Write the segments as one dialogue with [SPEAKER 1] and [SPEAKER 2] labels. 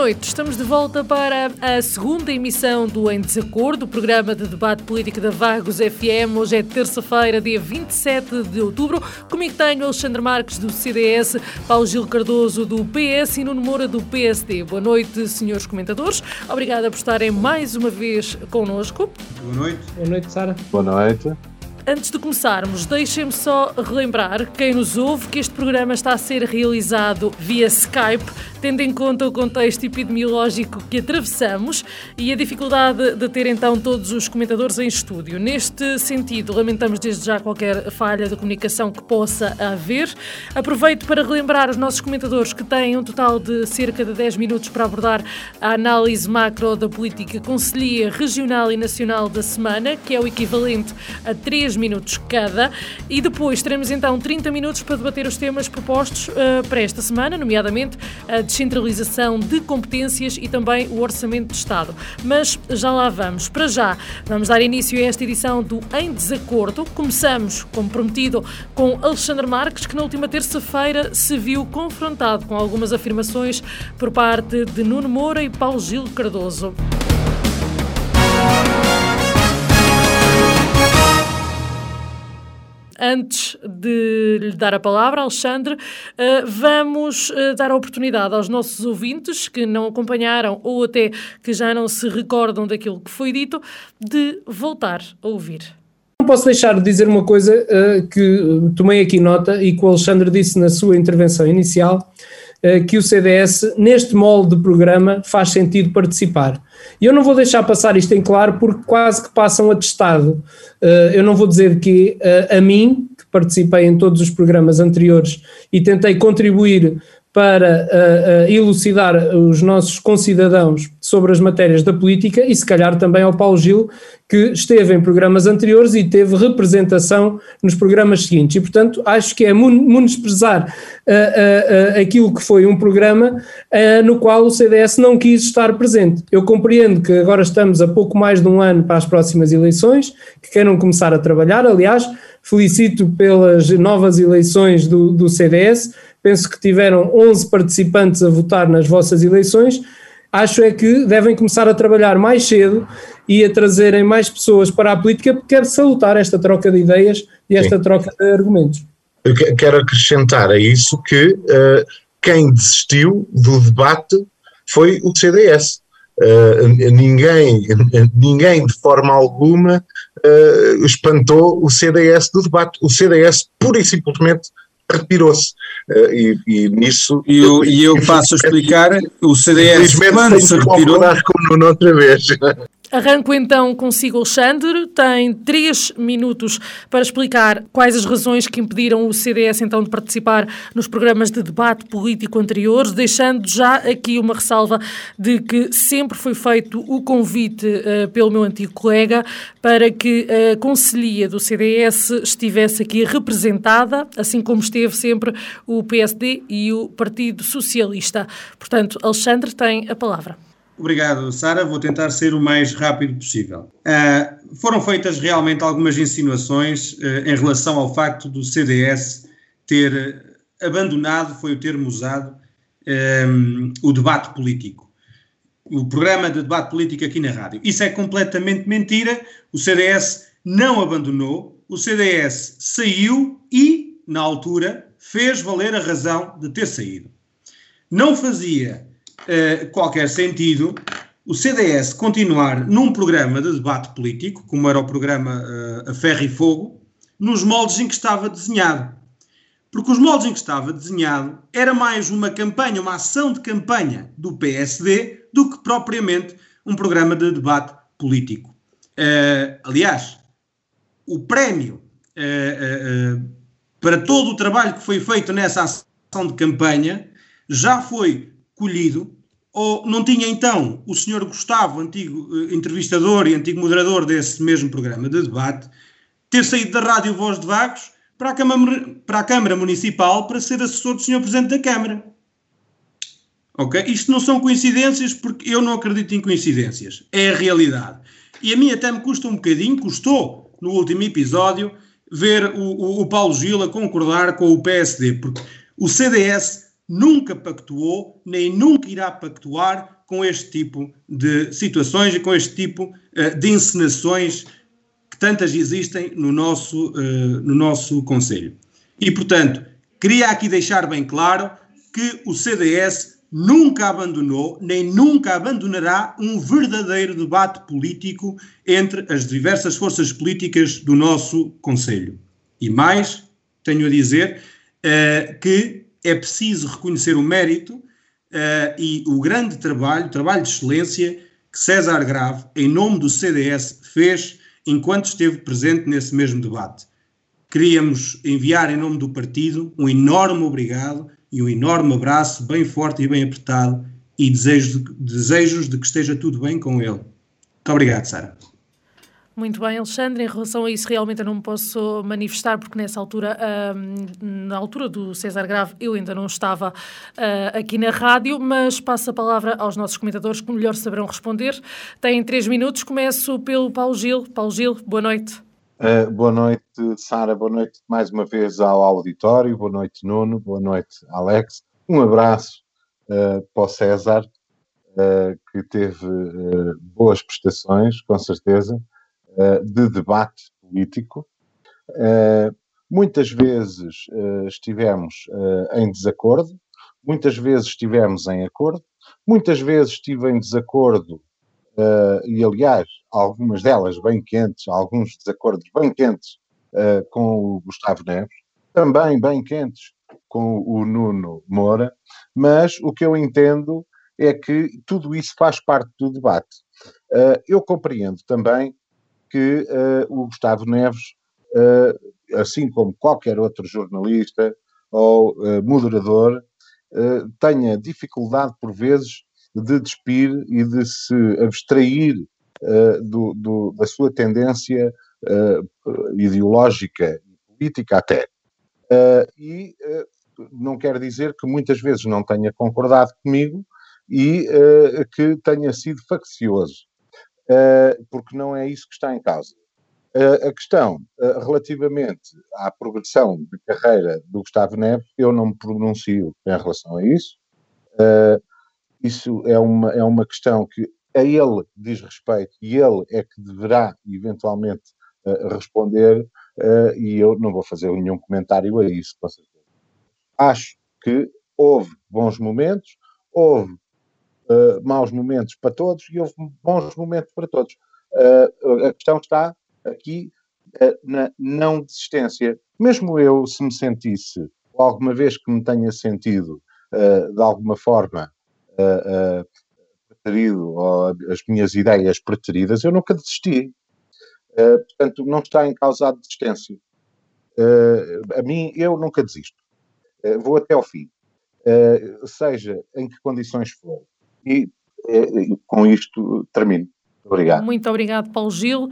[SPEAKER 1] Noite, estamos de volta para a segunda emissão do Em Desacordo, o programa de debate político da Vagos FM. Hoje é terça-feira, dia 27 de outubro. Comigo tenho Alexandre Marques, do CDS, Paulo Gil Cardoso, do PS e Nuno Moura, do PSD. Boa noite, senhores comentadores. Obrigada por estarem mais uma vez connosco.
[SPEAKER 2] Boa noite.
[SPEAKER 3] Boa noite, Sara.
[SPEAKER 4] Boa noite.
[SPEAKER 1] Antes de começarmos, deixem-me só relembrar quem nos ouve que este programa está a ser realizado via Skype, tendo em conta o contexto epidemiológico que atravessamos e a dificuldade de ter então todos os comentadores em estúdio. Neste sentido, lamentamos desde já qualquer falha de comunicação que possa haver. Aproveito para relembrar os nossos comentadores que têm um total de cerca de 10 minutos para abordar a análise macro da política conselhia regional e nacional da semana, que é o equivalente a 3 minutos cada, e depois teremos então 30 minutos para debater os temas propostos uh, para esta semana, nomeadamente a descentralização de competências e também o orçamento de Estado. Mas já lá vamos. Para já, vamos dar início a esta edição do Em Desacordo. Começamos, como prometido, com Alexandre Marques, que na última terça-feira se viu confrontado com algumas afirmações por parte de Nuno Moura e Paulo Gil Cardoso. Antes de lhe dar a palavra, Alexandre, eh, vamos eh, dar a oportunidade aos nossos ouvintes que não acompanharam ou até que já não se recordam daquilo que foi dito, de voltar a ouvir.
[SPEAKER 3] Não posso deixar de dizer uma coisa uh, que tomei aqui nota e que o Alexandre disse na sua intervenção inicial, que o CDS, neste molde de programa, faz sentido participar. E eu não vou deixar passar isto em claro porque quase que passam atestado. Uh, eu não vou dizer que uh, a mim, que participei em todos os programas anteriores e tentei contribuir para uh, elucidar os nossos concidadãos sobre as matérias da política e se calhar também ao Paulo Gil, que esteve em programas anteriores e teve representação nos programas seguintes. E, portanto, acho que é menosprezar uh, uh, aquilo que foi um programa no qual o CDS não quis estar presente. Eu compreendo que agora estamos a pouco mais de um ano para as próximas eleições, que queiram começar a trabalhar. Aliás, felicito pelas novas eleições do, do CDS. Penso que tiveram 11 participantes a votar nas vossas eleições acho é que devem começar a trabalhar mais cedo e a trazerem mais pessoas para a política, porque quero salutar esta troca de ideias e esta Sim. troca de argumentos.
[SPEAKER 4] Eu quero acrescentar a isso que uh, quem desistiu do debate foi o CDS. Uh, ninguém, ninguém de forma alguma uh, espantou o CDS do debate. O CDS pura e simplesmente retirou-se. Uh, e, e, nisso.
[SPEAKER 2] E eu, e eu passo a explicar: o CDS, quando se retirou.
[SPEAKER 4] Com o outra vez.
[SPEAKER 1] Arranco então consigo, Alexandre. Tem três minutos para explicar quais as razões que impediram o CDS então de participar nos programas de debate político anteriores, deixando já aqui uma ressalva de que sempre foi feito o convite uh, pelo meu antigo colega para que a Conselhia do CDS estivesse aqui representada, assim como esteve sempre o PSD e o Partido Socialista. Portanto, Alexandre tem a palavra.
[SPEAKER 2] Obrigado, Sara. Vou tentar ser o mais rápido possível. Uh, foram feitas realmente algumas insinuações uh, em relação ao facto do CDS ter abandonado, foi o termo usado, um, o debate político. O programa de debate político aqui na rádio. Isso é completamente mentira. O CDS não abandonou, o CDS saiu e, na altura, fez valer a razão de ter saído. Não fazia uh, qualquer sentido o CDS continuar num programa de debate político, como era o programa uh, A Ferro e Fogo, nos moldes em que estava desenhado. Porque os moldes em que estava desenhado era mais uma campanha, uma ação de campanha do PSD do que propriamente um programa de debate político. Uh, aliás, o prémio para todo o trabalho que foi feito nessa ação de campanha já foi colhido, ou não tinha então o senhor Gustavo, antigo uh, entrevistador e antigo moderador desse mesmo programa de debate, ter saído da Rádio Voz de Vagos para a, Câmara, para a Câmara Municipal para ser assessor do senhor Presidente da Câmara. Ok? Isto não são coincidências porque eu não acredito em coincidências. É a realidade. E a mim até me custa um bocadinho, custou no último episódio, ver o, o, o Paulo Gil a concordar com o PSD, porque o CDS nunca pactuou, nem nunca irá pactuar com este tipo de situações e com este tipo uh, de encenações que tantas existem no nosso, uh, no nosso Conselho. E, portanto, queria aqui deixar bem claro que o CDS nunca abandonou, nem nunca abandonará um verdadeiro debate político entre as diversas forças políticas do nosso Conselho. E mais, tenho a dizer uh, que é preciso reconhecer o mérito uh, e o grande trabalho, trabalho de excelência que César Grave, em nome do CDS, fez enquanto esteve presente nesse mesmo debate. Queríamos enviar em nome do partido um enorme obrigado e um enorme abraço bem forte e bem apertado e desejos de, desejos de que esteja tudo bem com ele. Muito obrigado, Sara.
[SPEAKER 1] Muito bem, Alexandre. Em relação a isso, realmente eu não me posso manifestar, porque nessa altura, na altura do César Grave, eu ainda não estava uh, aqui na rádio, mas passo a palavra aos nossos comentadores que melhor saberão responder. Têm três minutos. Começo pelo Paulo Gil. Paulo Gil, boa noite.
[SPEAKER 5] Uh, boa noite, Sara. Boa noite mais uma vez ao auditório. Boa noite, Nuno. Boa noite, Alex. Um abraço uh, para o César, uh, que teve boas prestações, com certeza, de debate político. muitas vezes estivemos em desacordo, muitas vezes estivemos em acordo, muitas vezes estive em desacordo e aliás, algumas delas bem quentes, alguns desacordos bem quentes com o Gustavo Neves, também bem quentes com o Nuno Moura, mas o que eu entendo é que tudo isso faz parte do debate. Eu compreendo também que o Gustavo Neves, assim como qualquer outro jornalista ou moderador, tenha dificuldade por vezes de despir e de se abstrair uh, do, do, da sua tendência uh, ideológica e política até. Uh, e não quer dizer que muitas vezes não tenha concordado comigo e que tenha sido faccioso, porque não é isso que está em causa. a questão relativamente à progressão de carreira do Gustavo Neves, eu não me pronuncio em relação a isso. Isso é uma, é uma questão que a ele diz respeito e ele é que deverá eventualmente responder e eu não vou fazer nenhum comentário a isso, com certeza. Acho que houve bons momentos, houve uh, maus momentos para todos e houve bons momentos para todos. a questão está aqui na não desistência. Mesmo eu, se me sentisse, ou alguma vez que me tenha sentido de alguma forma uh, preterido, ou as minhas ideias preteridas, eu nunca desisti. Uh, portanto, não está em causa a desistência. Uh, a mim, eu nunca desisto. Uh, vou até ao fim. seja em que condições for. E com isto termino. Obrigado.
[SPEAKER 1] Muito obrigado, Paulo Gil.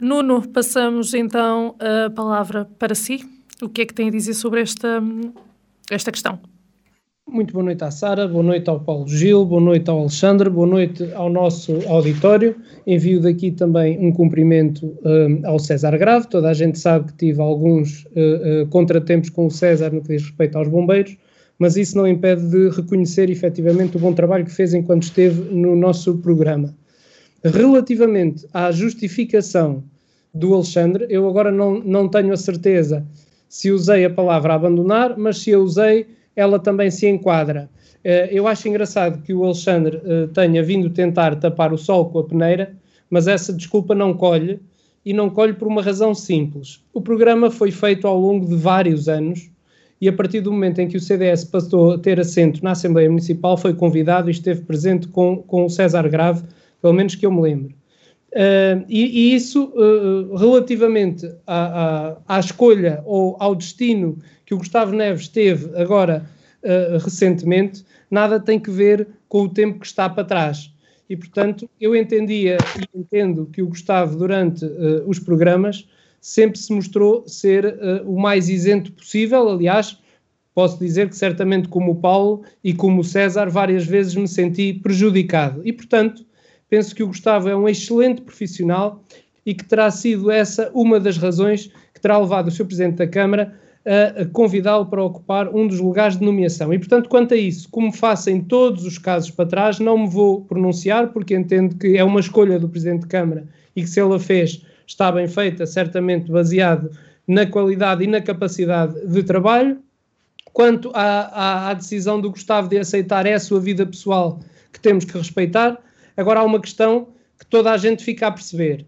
[SPEAKER 1] Nuno, passamos então a palavra para si. O que é que tem a dizer sobre esta, esta questão?
[SPEAKER 3] Muito boa noite à Sara, boa noite ao Paulo Gil, boa noite ao Alexandre, boa noite ao nosso auditório. Envio daqui também um cumprimento um, ao César Grave. Toda a gente sabe que tive alguns uh, uh, contratempos com o César no que diz respeito aos bombeiros, mas isso não impede de reconhecer efetivamente o bom trabalho que fez enquanto esteve no nosso programa. Relativamente à justificação do Alexandre, eu agora não, não tenho a certeza se usei a palavra abandonar, mas se a usei ela também se enquadra. Eh, eu acho engraçado que o Alexandre eh, tenha vindo tentar tapar o sol com a peneira, mas essa desculpa não colhe, e não colhe por uma razão simples. O programa foi feito ao longo de vários anos, e a partir do momento em que o CDS passou a ter assento na Assembleia Municipal, foi convidado e esteve presente com, com o César Grave, pelo menos que eu me lembro. Uh, e, e, isso, uh, relativamente à, à, à, escolha ou ao destino que o Gustavo Neves teve agora uh, recentemente, nada tem que ver com o tempo que está para trás. E, portanto, eu entendia e entendo que o Gustavo, durante os programas, sempre se mostrou ser uh, o mais isento possível. Aliás, posso dizer que certamente como o Paulo e como o César várias vezes me senti prejudicado. E, portanto, penso que o Gustavo é um excelente profissional e que terá sido essa uma das razões que terá levado o Sr. Presidente da Câmara a, convidá-lo para ocupar um dos lugares de nomeação. E, portanto, quanto a isso, como faço em todos os casos para trás, não me vou pronunciar, porque entendo que é uma escolha do Presidente da Câmara e que se ele a fez está bem feita, certamente baseado na qualidade e na capacidade de trabalho. Quanto à, à, à, decisão do Gustavo de aceitar é a sua vida pessoal que temos que respeitar. Agora há uma questão que toda a gente fica a perceber.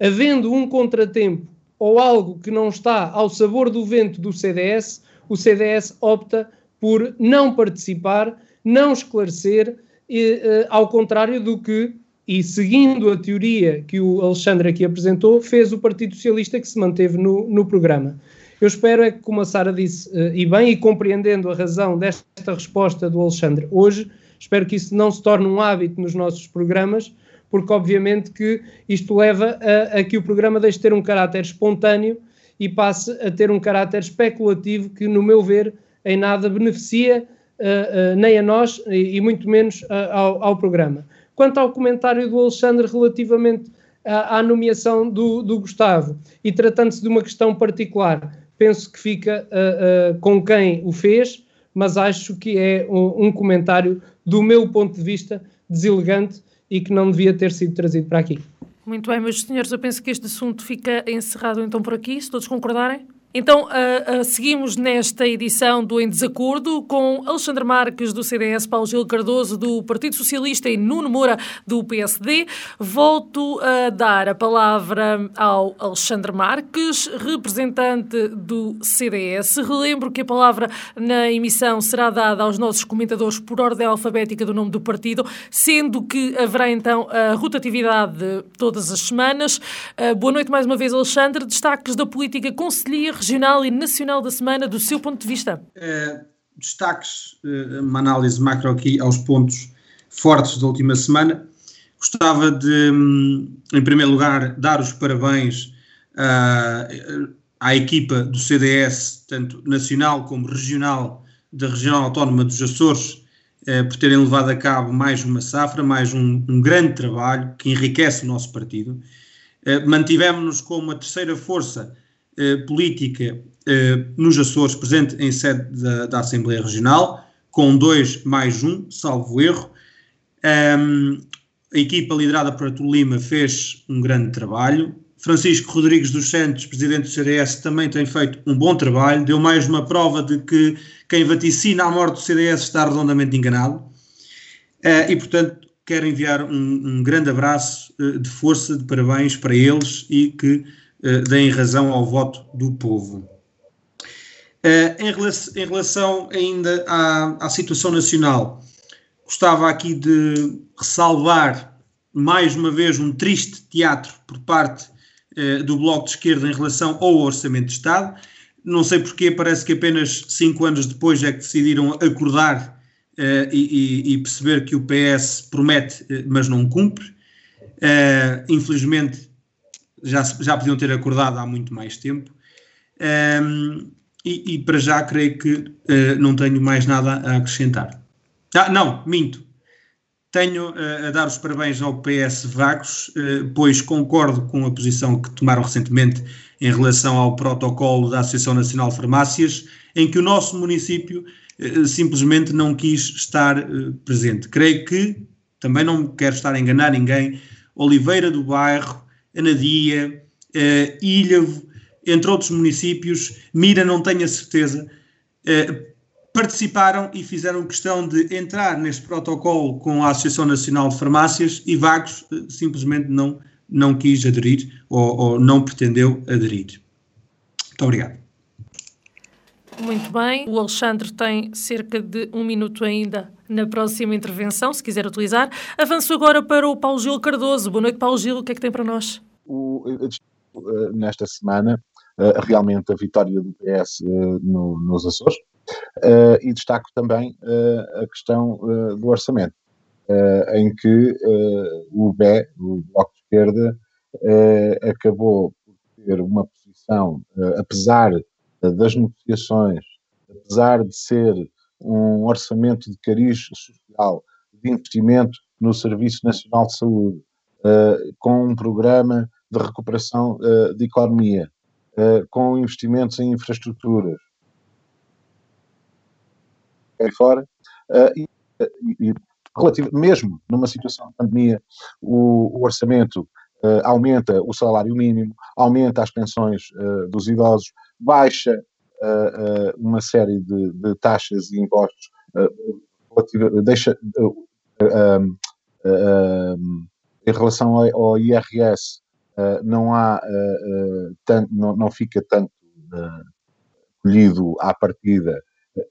[SPEAKER 3] Havendo um contratempo ou algo que não está ao sabor do vento do CDS, o CDS opta por não participar, não esclarecer, e, uh, ao contrário do que, e seguindo a teoria que o Alexandre aqui apresentou, fez o Partido Socialista que se manteve no, no programa. Eu espero é que, como a Sara disse, uh, e bem, e compreendendo a razão desta resposta do Alexandre hoje, espero que isso não se torne um hábito nos nossos programas, porque obviamente que isto leva a, a que o programa deixe de ter um caráter espontâneo e passe a ter um caráter especulativo que, no meu ver, em nada beneficia uh, uh, nem a nós e, e muito menos uh, ao, ao, programa. Quanto ao comentário do Alexandre relativamente à, à nomeação do, do, Gustavo e tratando-se de uma questão particular, penso que fica com quem o fez, mas acho que é um, um comentário, do meu ponto de vista, deselegante e que não devia ter sido trazido para aqui.
[SPEAKER 1] Muito bem, meus senhores, eu penso que este assunto fica encerrado então por aqui, se todos concordarem. Então, uh, uh, seguimos nesta edição do Em Desacordo com Alexandre Marques, do CDS, Paulo Gil Cardoso, do Partido Socialista e Nuno Moura, do PSD. Volto a dar a palavra ao Alexandre Marques, representante do CDS. Relembro que a palavra na emissão será dada aos nossos comentadores por ordem alfabética do nome do partido, sendo que haverá então a rotatividade todas as semanas. Uh, boa noite mais uma vez, Alexandre. Destaques da política conselheira regional e nacional da semana, do seu ponto de vista?
[SPEAKER 2] É, destaques, eh, uma análise macro aqui aos pontos fortes da última semana. Gostava de, hum, em primeiro lugar, dar os parabéns uh, à equipa do CDS, tanto nacional como regional, da Regional Autónoma dos Açores, uh, por terem levado a cabo mais uma safra, mais um, um grande trabalho que enriquece o nosso partido. Uh, Mantivemos-nos como a terceira força eh, política eh, nos Açores, presente em sede da, da, Assembleia Regional, com dois mais um, salvo erro. Um, a equipa liderada por Artur Lima fez um grande trabalho. Francisco Rodrigues dos Santos, presidente do CDS, também tem feito um bom trabalho. Deu mais uma prova de que quem vaticina a morte do CDS está redondamente enganado. Uh, e, portanto, quero enviar um, um grande abraço uh, de força, de parabéns para eles e que deem razão ao voto do povo. Uh, em, relação, em, relação, ainda à, à, situação nacional, gostava aqui de ressalvar mais uma vez um triste teatro por parte uh, do Bloco de Esquerda em relação ao Orçamento de Estado. Não sei porquê, parece que apenas cinco anos depois é que decidiram acordar Uh, e, e, perceber que o PS promete, mas não cumpre. Uh, infelizmente, já, já podiam ter acordado há muito mais tempo. Um, e, e, para já creio que uh, não tenho mais nada a acrescentar. Ah, não, minto. Tenho uh, a dar os parabéns ao PS Vagos, uh, pois concordo com a posição que tomaram recentemente em relação ao protocolo da Associação Nacional de Farmácias, em que o nosso município simplesmente não quis estar presente. Creio que, também não quero estar a enganar ninguém, Oliveira do Bairro Anadia, uh, Ilhavo, entre outros municípios, Mira não tenho a certeza, uh, participaram e fizeram questão de entrar neste protocolo com a Associação Nacional de Farmácias e Vagos uh, simplesmente não, não quis aderir ou, ou não pretendeu aderir. Muito obrigado.
[SPEAKER 1] Muito bem. O Alexandre tem cerca de um minuto ainda na próxima intervenção, se quiser utilizar. Avanço agora para o Paulo Gil Cardoso. Boa noite, Paulo Gil. O que é que tem para nós?
[SPEAKER 5] O, nesta semana realmente a vitória do PS no, nos Açores. E destaco também a questão do orçamento, em que o BE, o Bloco de Esquerda, acabou por ter uma posição, apesar das negociações, apesar de ser um orçamento de cariz social, de investimento no Serviço Nacional de Saúde, com um programa de recuperação de economia, com investimentos em infraestruturas, aí fora, uh, e, e, relativo, mesmo numa situação de pandemia, o, o orçamento uh, aumenta o salário mínimo, aumenta as pensões uh, dos idosos, baixa uma série de, de, taxas e impostos, deixa em relação ao IRS, não há tanto, não, não fica tanto colhido à partida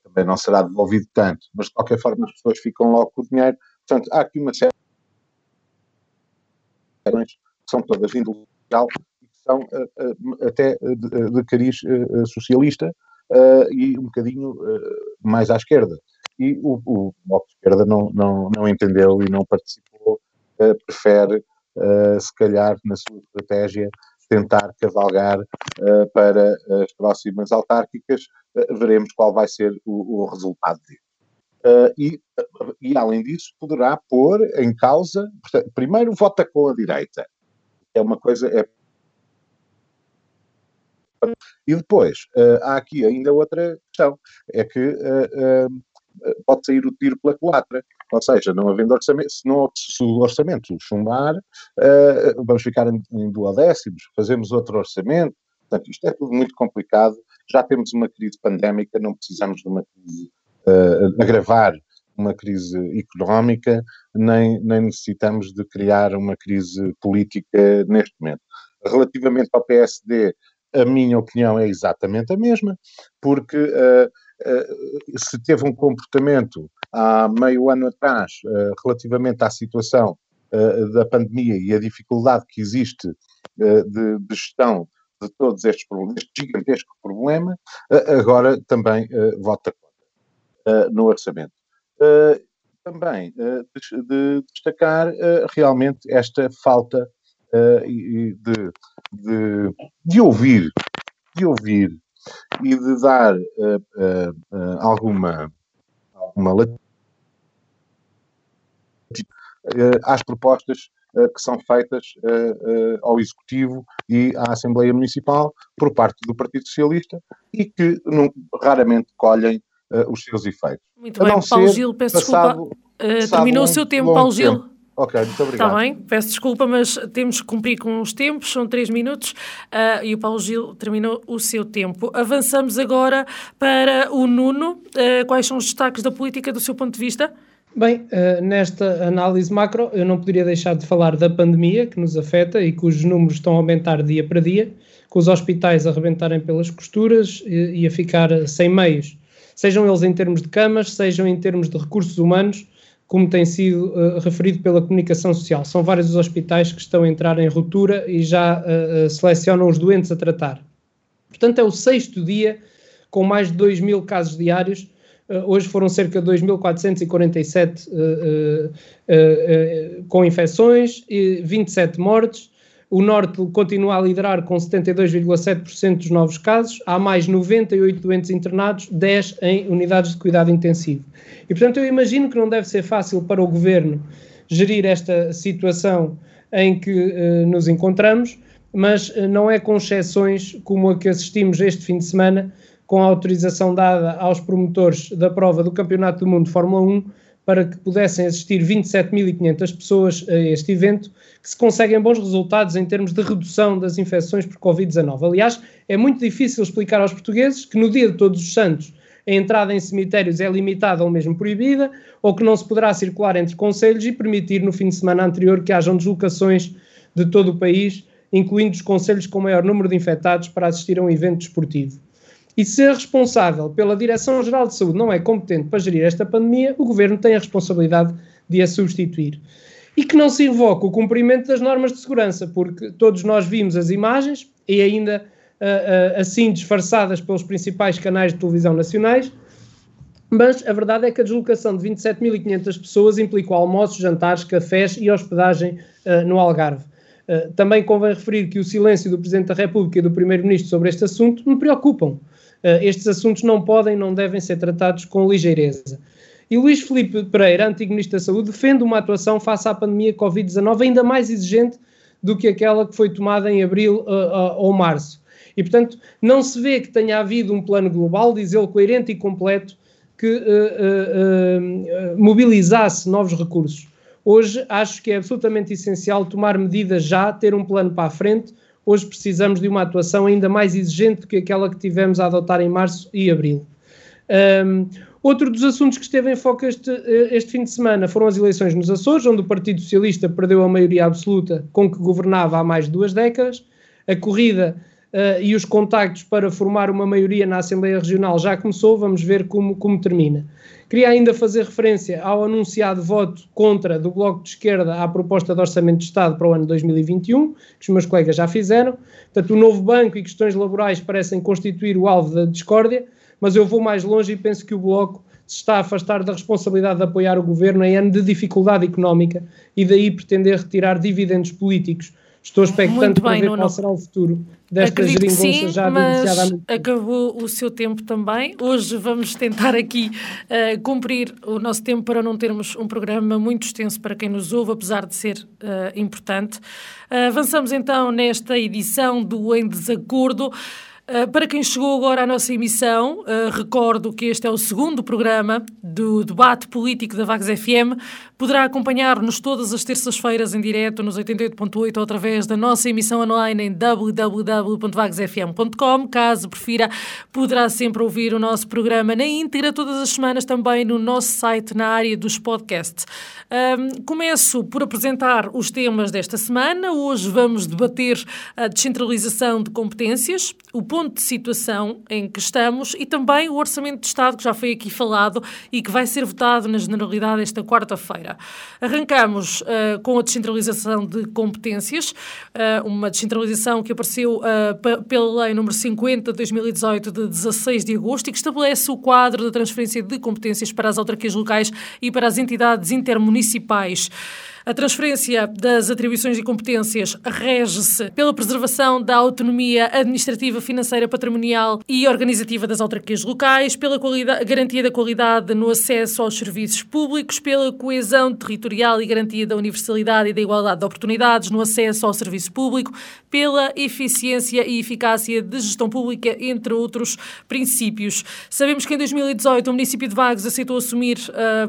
[SPEAKER 5] também não será devolvido tanto, mas de qualquer forma as pessoas ficam logo com o dinheiro. Portanto, há aqui uma série que são todas índole e que são até de, de cariz socialista e um bocadinho mais à esquerda. E o, o Bloco de Esquerda não, não, não entendeu e não participou, prefere, se calhar, na sua estratégia, tentar cavalgar uh, para as próximas autárquicas, uh, veremos qual vai ser o, o resultado disso. Uh, e, e, além disso, poderá pôr em causa, portanto, primeiro vota com a direita, é uma coisa. É... E depois, há aqui ainda outra questão, é que pode sair o tiro pela culatra. Ou seja, não havendo orçamento, se, não, se o orçamento chumbar, uh, vamos ficar em, em duodécimos, fazemos outro orçamento. Portanto, isto é tudo muito complicado. Já temos uma crise pandémica, não precisamos de uma crise uh, agravar uma crise económica, nem, nem necessitamos de criar uma crise política neste momento. Relativamente ao PSD, a minha opinião é exatamente a mesma, porque uh, uh, se teve um comportamento há meio ano atrás, uh, relativamente à situação uh, da pandemia e a dificuldade que existe uh, de, de, gestão de todos estes problemas, este gigantesco problema, agora também vota contra no orçamento. também de, de, destacar realmente esta falta de, de, de ouvir, de ouvir e de dar alguma, alguma eh, às propostas eh, que são feitas eh, ao Executivo e à Assembleia Municipal por parte do Partido Socialista e que não, raramente colhem os seus efeitos.
[SPEAKER 1] Muito bem, Paulo Gil, peço passado, desculpa. Uh, terminou o seu tempo, Paulo Gil. Tempo.
[SPEAKER 5] Ok, muito obrigado.
[SPEAKER 1] Está bem, peço desculpa, mas temos que cumprir com os tempos, são três minutos uh, e o Paulo Gil terminou o seu tempo. Avançamos agora para o Nuno. Uh, quais são os destaques da política do seu ponto de vista?
[SPEAKER 3] Bem, uh, nesta análise macro, eu não poderia deixar de falar da pandemia que nos afeta e cujos números estão a aumentar dia para dia, com os hospitais a rebentarem pelas costuras e, e a ficar sem meios, sejam eles em termos de camas, sejam em termos de recursos humanos, como tem sido uh, referido pela comunicação social. São vários os hospitais que estão a entrar em ruptura e já uh, selecionam os doentes a tratar. Portanto, é o sexto dia com mais de 2 mil casos diários Uh, hoje foram cerca de 2.447 uh, uh, com infecções e 27 mortes. O Norte continua a liderar com 72,7% dos novos casos. Há mais 98 doentes internados, 10 em unidades de cuidado intensivo. E, portanto, eu imagino que não deve ser fácil para o governo gerir esta situação em que uh, nos encontramos, mas uh, não é com exceções como a que assistimos este fim de semana, com a autorização dada aos promotores da prova do Campeonato do Mundo de Fórmula 1 para que pudessem assistir 27.500 pessoas a este evento, que se conseguem bons resultados em termos de redução das infecções por Covid-19. Aliás, é muito difícil explicar aos portugueses que no dia de Todos os Santos a entrada em cemitérios é limitada ou mesmo proibida, ou que não se poderá circular entre conselhos e permitir no fim de semana anterior que hajam deslocações de todo o país, incluindo os conselhos com maior número de infectados para assistir a um evento desportivo. E se a responsável pela Direção-Geral de Saúde não é competente para gerir esta pandemia, o Governo tem a responsabilidade de a substituir. E que não se invoque o cumprimento das normas de segurança, porque todos nós vimos as imagens, e ainda uh, uh, assim disfarçadas pelos principais canais de televisão nacionais, mas a verdade é que a deslocação de 27.500 pessoas implicou almoços, jantares, cafés e hospedagem uh, no Algarve. Também convém referir que o silêncio do Presidente da República e do Primeiro-Ministro sobre este assunto me preocupam. Uh, estes assuntos não podem, não devem ser tratados com ligeireza. E Luís Felipe Pereira, antigo Ministro da Saúde, defende uma atuação face à pandemia Covid-19 ainda mais exigente do que aquela que foi tomada em abril uh, ou março. E, portanto, não se vê que tenha havido um plano global, diz ele, coerente e completo, que uh, uh, mobilizasse novos recursos. Hoje acho que é absolutamente essencial tomar medidas já, ter um plano para a frente. Hoje precisamos de uma atuação ainda mais exigente do que aquela que tivemos a adotar em março e abril. Um, outro dos assuntos que esteve em foco este, este, fim de semana foram as eleições nos Açores, onde o Partido Socialista perdeu a maioria absoluta com que governava há mais de duas décadas. A corrida uh, e os contactos para formar uma maioria na Assembleia Regional já começou, vamos ver como, como termina. Queria ainda fazer referência ao anunciado voto contra do Bloco de Esquerda à proposta de Orçamento de Estado para o ano 2021, que os meus colegas já fizeram. Portanto, o novo banco e questões laborais parecem constituir o alvo da discórdia, mas eu vou mais longe e penso que o Bloco se está a afastar da responsabilidade de apoiar o governo em ano de dificuldade económica e daí pretender retirar dividendos políticos Estou expectante para ver qual será o futuro desta
[SPEAKER 1] Acredito geringonça já mas acabou o seu tempo também. Hoje vamos tentar aqui uh, cumprir o nosso tempo para não termos um programa muito extenso para quem nos ouve, apesar de ser uh, importante. Uh, avançamos então nesta edição do Em Desacordo. Uh, para quem chegou agora à nossa emissão, uh, recordo que este é o segundo programa do debate político da Vagos FM. Poderá acompanhar-nos todas as terças-feiras em direto nos 88.8 ou através da nossa emissão online em www.vagosfm.com. Caso prefira, poderá sempre ouvir o nosso programa na íntegra todas as semanas também no nosso site na área dos podcasts. Um, começo por apresentar os temas desta semana. Hoje vamos debater a descentralização de competências, o ponto de situação em que estamos e também o Orçamento de Estado, que já foi aqui falado e que vai ser votado na Generalidade esta quarta-feira. Arrancamos uh, com a descentralização de competências, uh, uma descentralização que apareceu uh, pela Lei número 50 de 2018, de 16 de agosto, e que estabelece o quadro da transferência de competências para as autarquias locais e para as entidades intermunicipais. A transferência das atribuições e competências rege-se pela preservação da autonomia administrativa, financeira, patrimonial e organizativa das autarquias locais, pela garantia da qualidade no acesso aos serviços públicos, pela coesão territorial e garantia da universalidade e da igualdade de oportunidades no acesso ao serviço público, pela eficiência e eficácia de gestão pública, entre outros princípios. Sabemos que em 2018 o município de Vagos aceitou assumir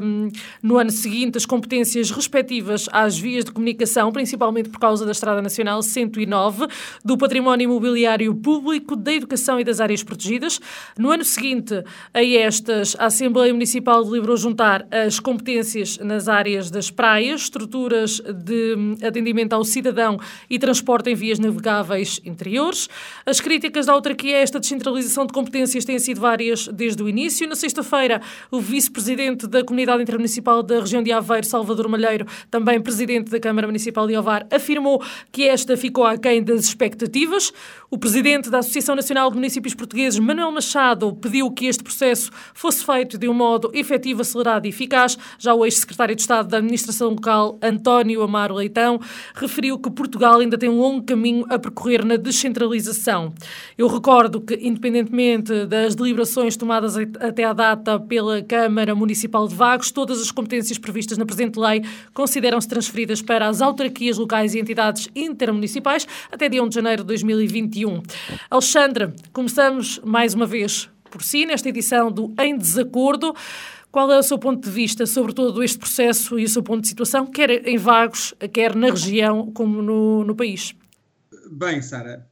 [SPEAKER 1] um, no ano seguinte as competências respectivas às vias de comunicação, principalmente por causa da Estrada Nacional 109, do património imobiliário público, da educação e das áreas protegidas. No ano seguinte a estas, a Assembleia Municipal deliberou juntar as competências nas áreas das praias, estruturas de atendimento ao cidadão e transporte em vias navegáveis interiores. As críticas da autarquia a esta descentralização de competências têm sido várias desde o início. Na sexta-feira, o vice-presidente da Comunidade Intermunicipal da região de Aveiro, Salvador Malheiro, também também presidente da Câmara Municipal de Ovar, afirmou que esta ficou aquém das expectativas. O presidente da Associação Nacional de Municípios Portugueses, Manuel Machado, pediu que este processo fosse feito de um modo efetivo, acelerado e eficaz. Já o ex-secretário de Estado da Administração Local, António Amaro Leitão, referiu que Portugal ainda tem um longo caminho a percorrer na descentralização. Eu recordo que, independentemente das deliberações tomadas até à data pela Câmara Municipal de Vagos, todas as competências previstas na presente lei consideram-se transferidas para as autarquias locais e entidades intermunicipais até dia 1 de janeiro de 2021. Alexandre, começamos mais uma vez por si, nesta edição do Em Desacordo. Qual é o seu ponto de vista sobre todo este processo e o seu ponto de situação, quer em Vagos, quer na região, como no, no país?
[SPEAKER 2] Bem, Sara,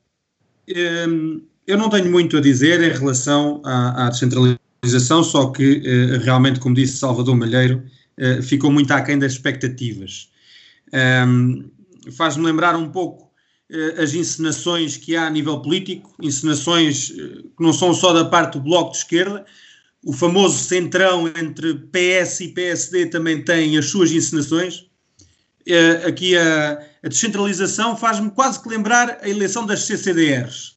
[SPEAKER 2] hum, eu não tenho muito a dizer em relação à, à descentralização, só que eh, realmente, como disse Salvador Malheiro, eh, ficou muito aquém das expectativas. Um, Faz-me lembrar um pouco uh, as encenações que há a nível político, encenações uh, que não são só da parte do Bloco de Esquerda, o famoso centrão entre PS e PSD também tem as suas encenações. aqui a, a descentralização faz-me quase que lembrar a eleição das CCDRs.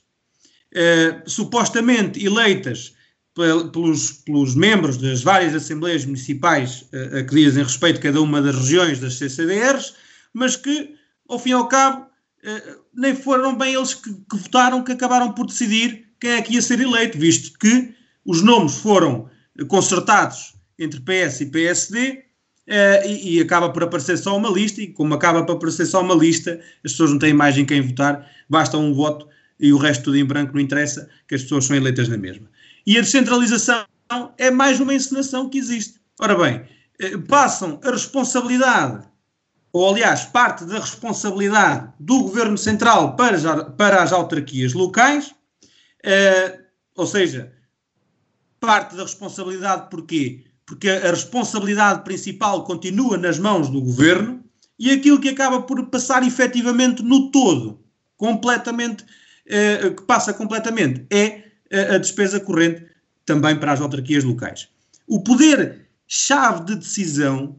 [SPEAKER 2] supostamente eleitas pelos, pelos membros das várias Assembleias Municipais a que dizem respeito a cada uma das regiões das CCDRs, mas que, ao fim e ao cabo, nem foram bem eles que, que votaram que acabaram por decidir quem é que ia ser eleito, visto que os nomes foram concertados entre PS e PSD Uh, e, e, acaba por aparecer só uma lista, e como acaba por aparecer só uma lista, as pessoas não têm mais em quem votar, basta um voto e o resto tudo em branco não interessa, que as pessoas são eleitas na mesma. E a descentralização é mais uma encenação que existe. Ora bem, uh, passam a responsabilidade, ou aliás, parte da responsabilidade do Governo Central para, para as autarquias locais, uh, ou seja, parte da responsabilidade porquê? porque a responsabilidade principal continua nas mãos do governo e aquilo que acaba por passar efetivamente no todo, completamente, eh, que passa completamente, é a despesa corrente também para as autarquias locais. O poder-chave de decisão,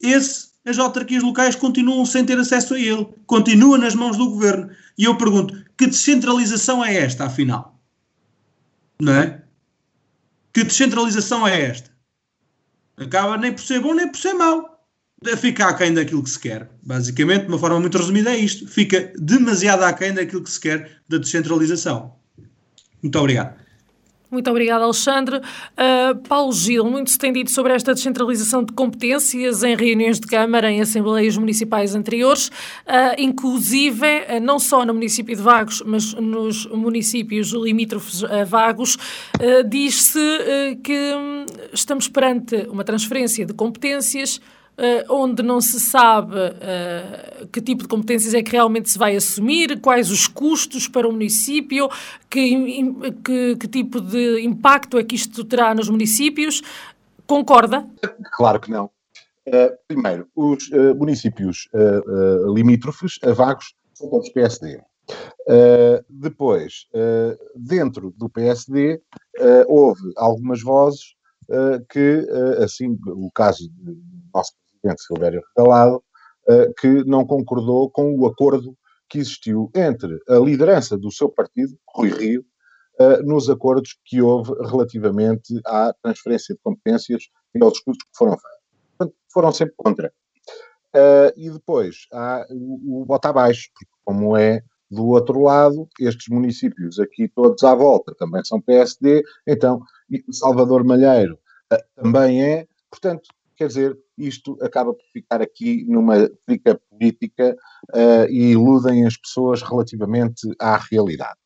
[SPEAKER 2] esse, as autarquias locais continuam sem ter acesso a ele, continua nas mãos do governo. E eu pergunto, que descentralização é esta, afinal? Não é? Que descentralização é esta? acaba nem por ser bom nem por ser mau. Fica aquém daquilo que se quer. Basicamente, de uma forma muito resumida, é isto. Fica demasiado aquém daquilo que se quer da descentralização. Muito obrigado.
[SPEAKER 1] Muito obrigada, Alexandre. Uh, Paulo Gil, muito se tem dito sobre esta descentralização de competências em reuniões de Câmara, em assembleias municipais anteriores, uh, inclusive uh, não só no município de Vagos, mas nos municípios limítrofes a Vagos. Diz-se que um, estamos perante uma transferência de competências Uh, onde não se sabe uh, que tipo de competências é que realmente se vai assumir, quais os custos para o município, que, que, que tipo de impacto é que isto terá nos municípios. Concorda?
[SPEAKER 5] Claro que não. Uh, primeiro, os municípios limítrofes a vagos são todos PSD. depois, dentro do PSD, houve algumas vozes que, assim, o caso do nosso presidente Silvério Recalado, uh, que não concordou com o acordo que existiu entre a liderança do seu partido, Rui Rio, uh, nos acordos que houve relativamente à transferência de competências e aos discursos que foram feitos. Portanto, foram sempre contra. Uh, e depois há o, o bota abaixo, porque como é do outro lado, estes municípios aqui todos à volta também são PSD, então Salvador Malheiro também é, portanto, quer dizer, isto acaba por ficar aqui numa trica política uh, e iludem as pessoas relativamente à realidade.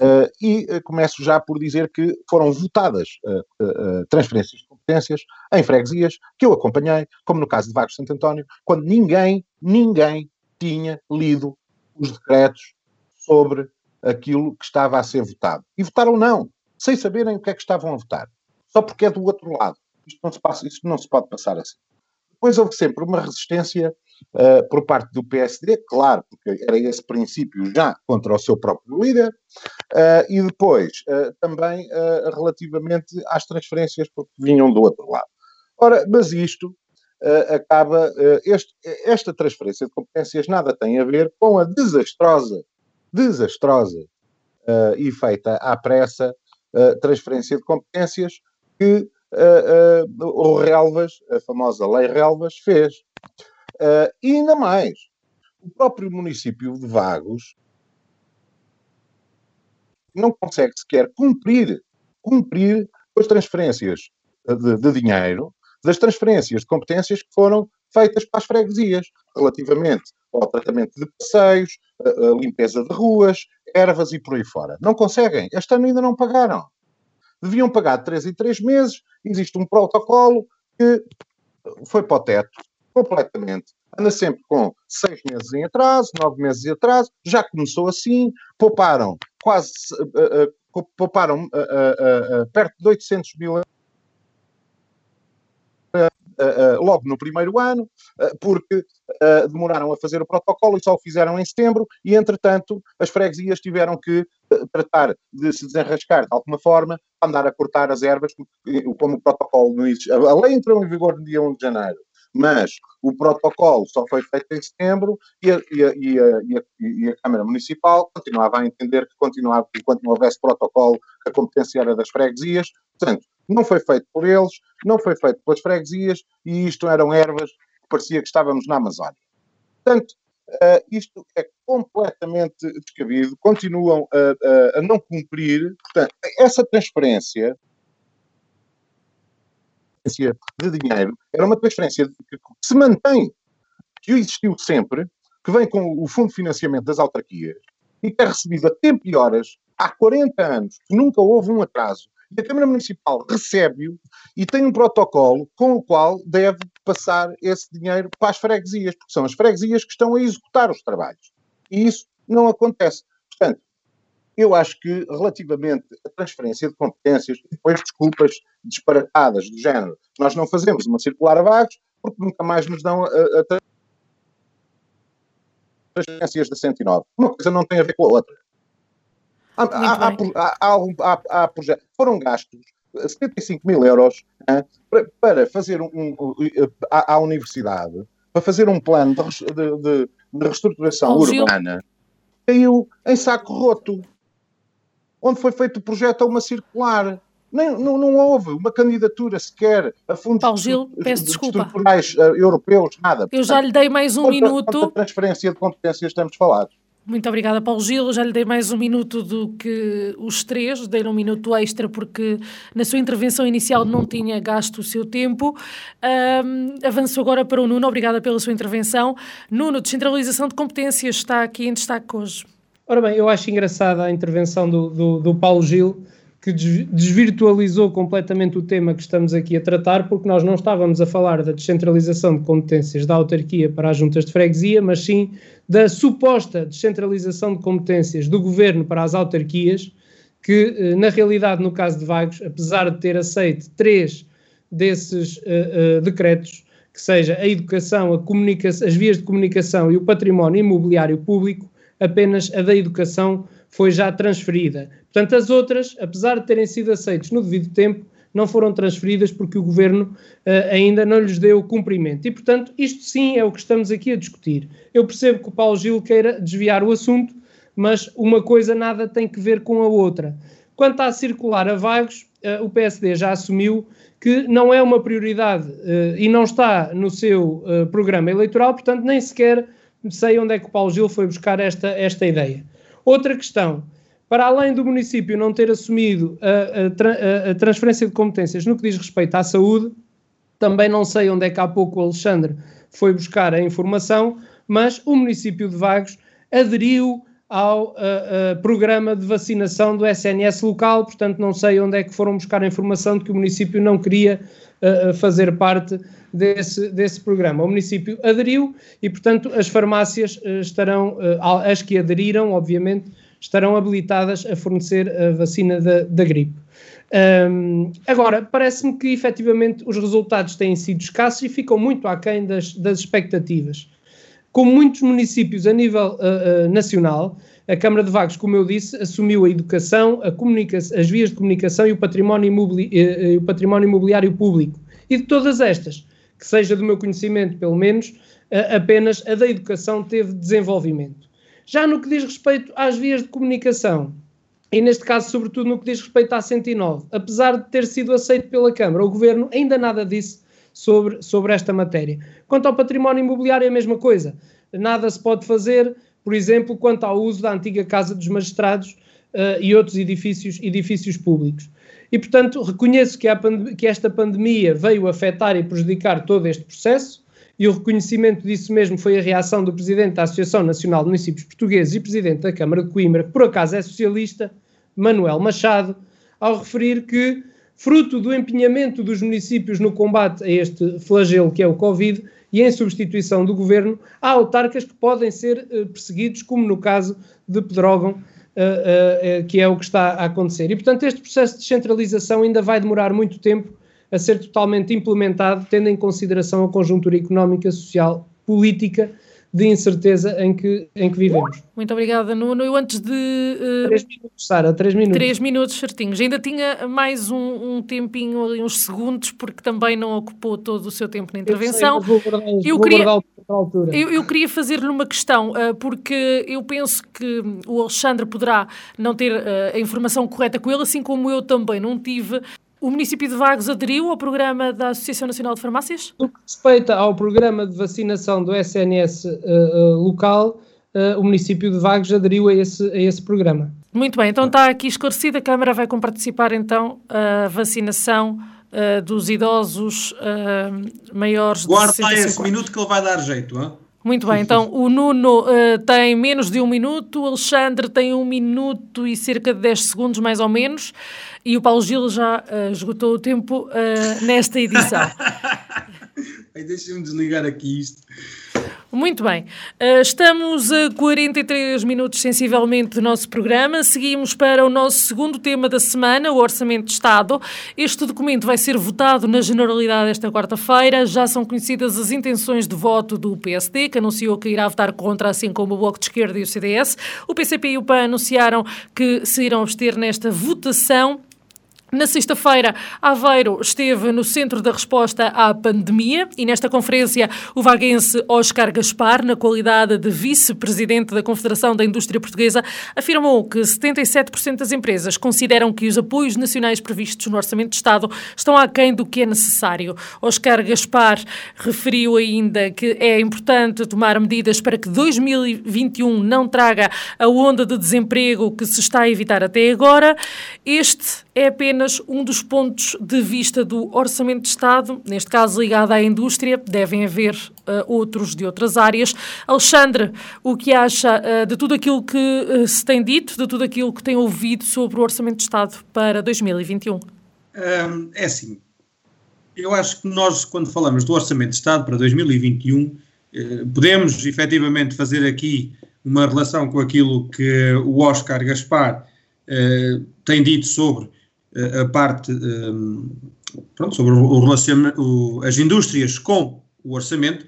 [SPEAKER 5] Uh, e uh, começo já por dizer que foram votadas transferências de competências em freguesias que eu acompanhei, como no caso de Vagos Santo António, quando ninguém, ninguém tinha lido os decretos sobre aquilo que estava a ser votado. E votaram não, sem saberem o que é que estavam a votar. Só porque é do outro lado. Isto não se, passa, isto não se pode passar assim. Depois houve sempre uma resistência uh, por parte do PSD, claro, porque era esse princípio já contra o seu próprio líder, uh, e depois uh, também relativamente às transferências porque vinham do outro lado. Ora, mas isto acaba, este, esta transferência de competências nada tem a ver com a desastrosa, desastrosa e feita à pressa transferência de competências que uh, uh, o Relvas, a famosa Lei Relvas, fez. Uh, e ainda mais, o próprio município de Vagos não consegue sequer cumprir, cumprir as transferências de, de dinheiro das transferências de competências que foram feitas para as freguesias, relativamente ao tratamento de passeios, a, a limpeza de ruas, ervas e por aí fora. Não conseguem. Este ano ainda não pagaram deviam pagar de 3 em 3 meses. Existe um protocolo que foi para o teto completamente. Anda sempre com 6 meses em atraso, 9 meses em atraso. Já começou assim, pouparam quase. Uh, uh, pouparam uh, perto de 800 mil logo no primeiro ano, porque demoraram a fazer o protocolo e só o fizeram em setembro, e entretanto as freguesias tiveram que tratar de se desenrascar de alguma forma, andar a cortar as ervas, como o protocolo não existe. A lei entrou em vigor no dia 1 de janeiro. mas o protocolo só foi feito em setembro e a, e a, e a, e a Câmara Municipal continuava a entender que continuava, enquanto não houvesse protocolo, a competência era das freguesias. Portanto, não foi feito por eles, não foi feito pelas freguesias e isto eram ervas que parecia que estávamos na Amazónia. Portanto, uh, isto é completamente descabido, continuam a, a, a não cumprir. Portanto, essa transferência de dinheiro era uma transferência que se mantém, que existiu sempre, que vem com o Fundo de Financiamento das Autarquias e que é recebido a tempo e horas há 40 anos, que nunca houve um atraso. E a Câmara Municipal recebe-o e tem um protocolo com o qual deve passar esse dinheiro para as freguesias, porque são as freguesias que estão a executar os trabalhos. E isso não acontece. Portanto, eu acho que, relativamente à transferência de competências, depois desculpas disparatadas do género, nós não fazemos uma circular a vagos porque nunca mais nos dão a, a transferências da 109. Uma coisa não tem a ver com a outra. Há, há, há, há, projetos, foram gastos 75 mil euros hein, para, para, fazer um, um, à, à, universidade, para fazer um plano de, de, de reestruturação urbana, caiu em saco roto onde foi feito o projeto a uma circular. Nem, não, não houve uma candidatura sequer a fundos
[SPEAKER 1] Paulo Gil, peço desculpa.
[SPEAKER 5] estruturais uh, europeus, nada.
[SPEAKER 1] Eu já lhe dei mais um quanta, minuto.
[SPEAKER 5] Quanta transferência de competências estamos falados?
[SPEAKER 1] Muito obrigada, Paulo Gil. Já lhe dei mais um minuto do que os três, dei um minuto extra porque na sua intervenção inicial não tinha gasto o seu tempo. Um, avanço agora para o Nuno. Obrigada pela sua intervenção. Nuno, descentralização de competências está aqui em destaque hoje.
[SPEAKER 3] Ora bem, eu acho engraçada a intervenção do, do, do Paulo Gil, que desvirtualizou completamente o tema que estamos aqui a tratar, porque nós não estávamos a falar da descentralização de competências da autarquia para as juntas de freguesia, mas sim da suposta descentralização de competências do governo para as autarquias, que eh, na realidade, no caso de Vagos, apesar de ter aceito três desses uh, uh, decretos, que seja a educação, a as vias de comunicação e o património imobiliário público, apenas a da educação foi já transferida. Portanto, as outras, apesar de terem sido aceitas no devido tempo, não foram transferidas porque o governo uh, ainda não lhes deu cumprimento. E, portanto, isto sim é o que estamos aqui a discutir. Eu percebo que o Paulo Gil queira desviar o assunto, mas uma coisa nada tem que ver com a outra. Quanto à circular a vagos, uh, o PSD já assumiu que não é uma prioridade uh, e não está no seu programa eleitoral, portanto, nem sequer sei onde é que o Paulo Gil foi buscar esta, esta ideia. Outra questão, para além do município não ter assumido a, a, a, transferência de competências no que diz respeito à saúde, também não sei onde é que há pouco o Alexandre foi buscar a informação, mas o município de Vagos aderiu ao programa de vacinação do SNS local, portanto não sei onde é que foram buscar a informação de que o município não queria fazer parte desse, desse programa. O município aderiu e, portanto, as farmácias uh, estarão, uh, as que aderiram, obviamente, estarão habilitadas a fornecer a vacina da, da gripe. Um, agora, parece-me que efetivamente os resultados têm sido escassos e ficam muito aquém das, das expectativas. Como muitos municípios a nível uh, uh, nacional, a Câmara de Vagos, como eu disse, assumiu a educação, a as vias de comunicação e o imobili uh, o património imobiliário público. E de todas estas, que seja do meu conhecimento, pelo menos, apenas a da educação teve desenvolvimento. Já no que diz respeito às vias de comunicação, e neste caso, sobretudo no que diz respeito à 109, apesar de ter sido aceito pela Câmara, o Governo ainda nada disse sobre, sobre esta matéria. Quanto ao património imobiliário, é a mesma coisa. Nada se pode fazer, por exemplo, quanto ao uso da antiga Casa dos Magistrados uh, e outros edifícios, edifícios públicos. E, portanto, reconheço que, que esta pandemia veio afetar e prejudicar todo este processo, e o reconhecimento disso mesmo foi a reação do Presidente da Associação Nacional de Municípios Portugueses e Presidente da Câmara de Coimbra, que por acaso é socialista, Manuel Machado, ao referir que, fruto do empenhamento dos municípios no combate a este flagelo que é o Covid e em substituição do governo, há autarcas que podem ser uh, perseguidos, como no caso de Pedrógão, uh, que é o que está a acontecer. E, portanto, este processo de descentralização ainda vai demorar muito tempo a ser totalmente implementado, tendo em consideração a conjuntura económica, social, política de incerteza em que, em que vivemos.
[SPEAKER 1] Muito obrigada, Nuno. Eu antes de. Uh,
[SPEAKER 3] três minutos, Sara, três minutos.
[SPEAKER 1] Três minutos certinhos. Ainda tinha mais um, um tempinho ali, uns segundos, porque também não ocupou todo o seu tempo na intervenção.
[SPEAKER 3] Eu, sei, guardar, eu, queria.
[SPEAKER 1] Eu, eu queria fazer-lhe uma questão, uh, porque eu penso que o Alexandre poderá não ter uh, a informação correta com ele, assim como eu também não tive. O município de Vagos aderiu ao programa da Associação Nacional de Farmácias?
[SPEAKER 3] No que respeita ao programa de vacinação do SNS uh, uh, local, uh, o município de Vagos aderiu a esse, a esse programa.
[SPEAKER 1] Muito bem, então está aqui esclarecido. A Câmara vai participar então a vacinação dos idosos maiores
[SPEAKER 2] Guarda de Guarda esse minuto que ele vai dar jeito, hein?
[SPEAKER 1] Muito bem, então o Nuno uh, tem menos de um minuto, o Alexandre tem um minuto e cerca de 10 segundos, mais ou menos, e o Paulo Gil já uh, esgotou o tempo uh, nesta edição.
[SPEAKER 2] Deixa-me desligar aqui isto.
[SPEAKER 1] Muito bem. Uh, estamos a 43 minutos sensivelmente do nosso programa. Seguimos para o nosso segundo tema da semana, o Orçamento de Estado. Este documento vai ser votado na Generalidade esta quarta-feira. Já são conhecidas as intenções de voto do PSD, que anunciou que irá votar contra, assim como o Bloco de Esquerda e o CDS. O PCP e o PAN anunciaram que se irão abster nesta votação. Na sexta-feira, Aveiro esteve no centro da resposta à pandemia e nesta conferência o vaguense Oscar Gaspar, na qualidade de vice-presidente da Confederação da Indústria Portuguesa, afirmou que 77% das empresas consideram que os apoios nacionais previstos no Orçamento de Estado estão aquém do que é necessário. Oscar Gaspar referiu ainda que é importante tomar medidas para que 2021 não traga a onda de desemprego que se está a evitar até agora. Este é apenas um dos pontos de vista do Orçamento de Estado, neste caso ligado à indústria, devem haver uh, outros de outras áreas. Alexandre, o que acha uh, de tudo aquilo que uh, se tem dito, de tudo aquilo que tem ouvido sobre o Orçamento de Estado para 2021?
[SPEAKER 2] Um, é assim, eu acho que nós, quando falamos do Orçamento de Estado para 2021, podemos efetivamente fazer aqui uma relação com aquilo que o Oscar Gaspar tem dito sobre a parte um, pronto, sobre o relacionamento, as indústrias com o orçamento,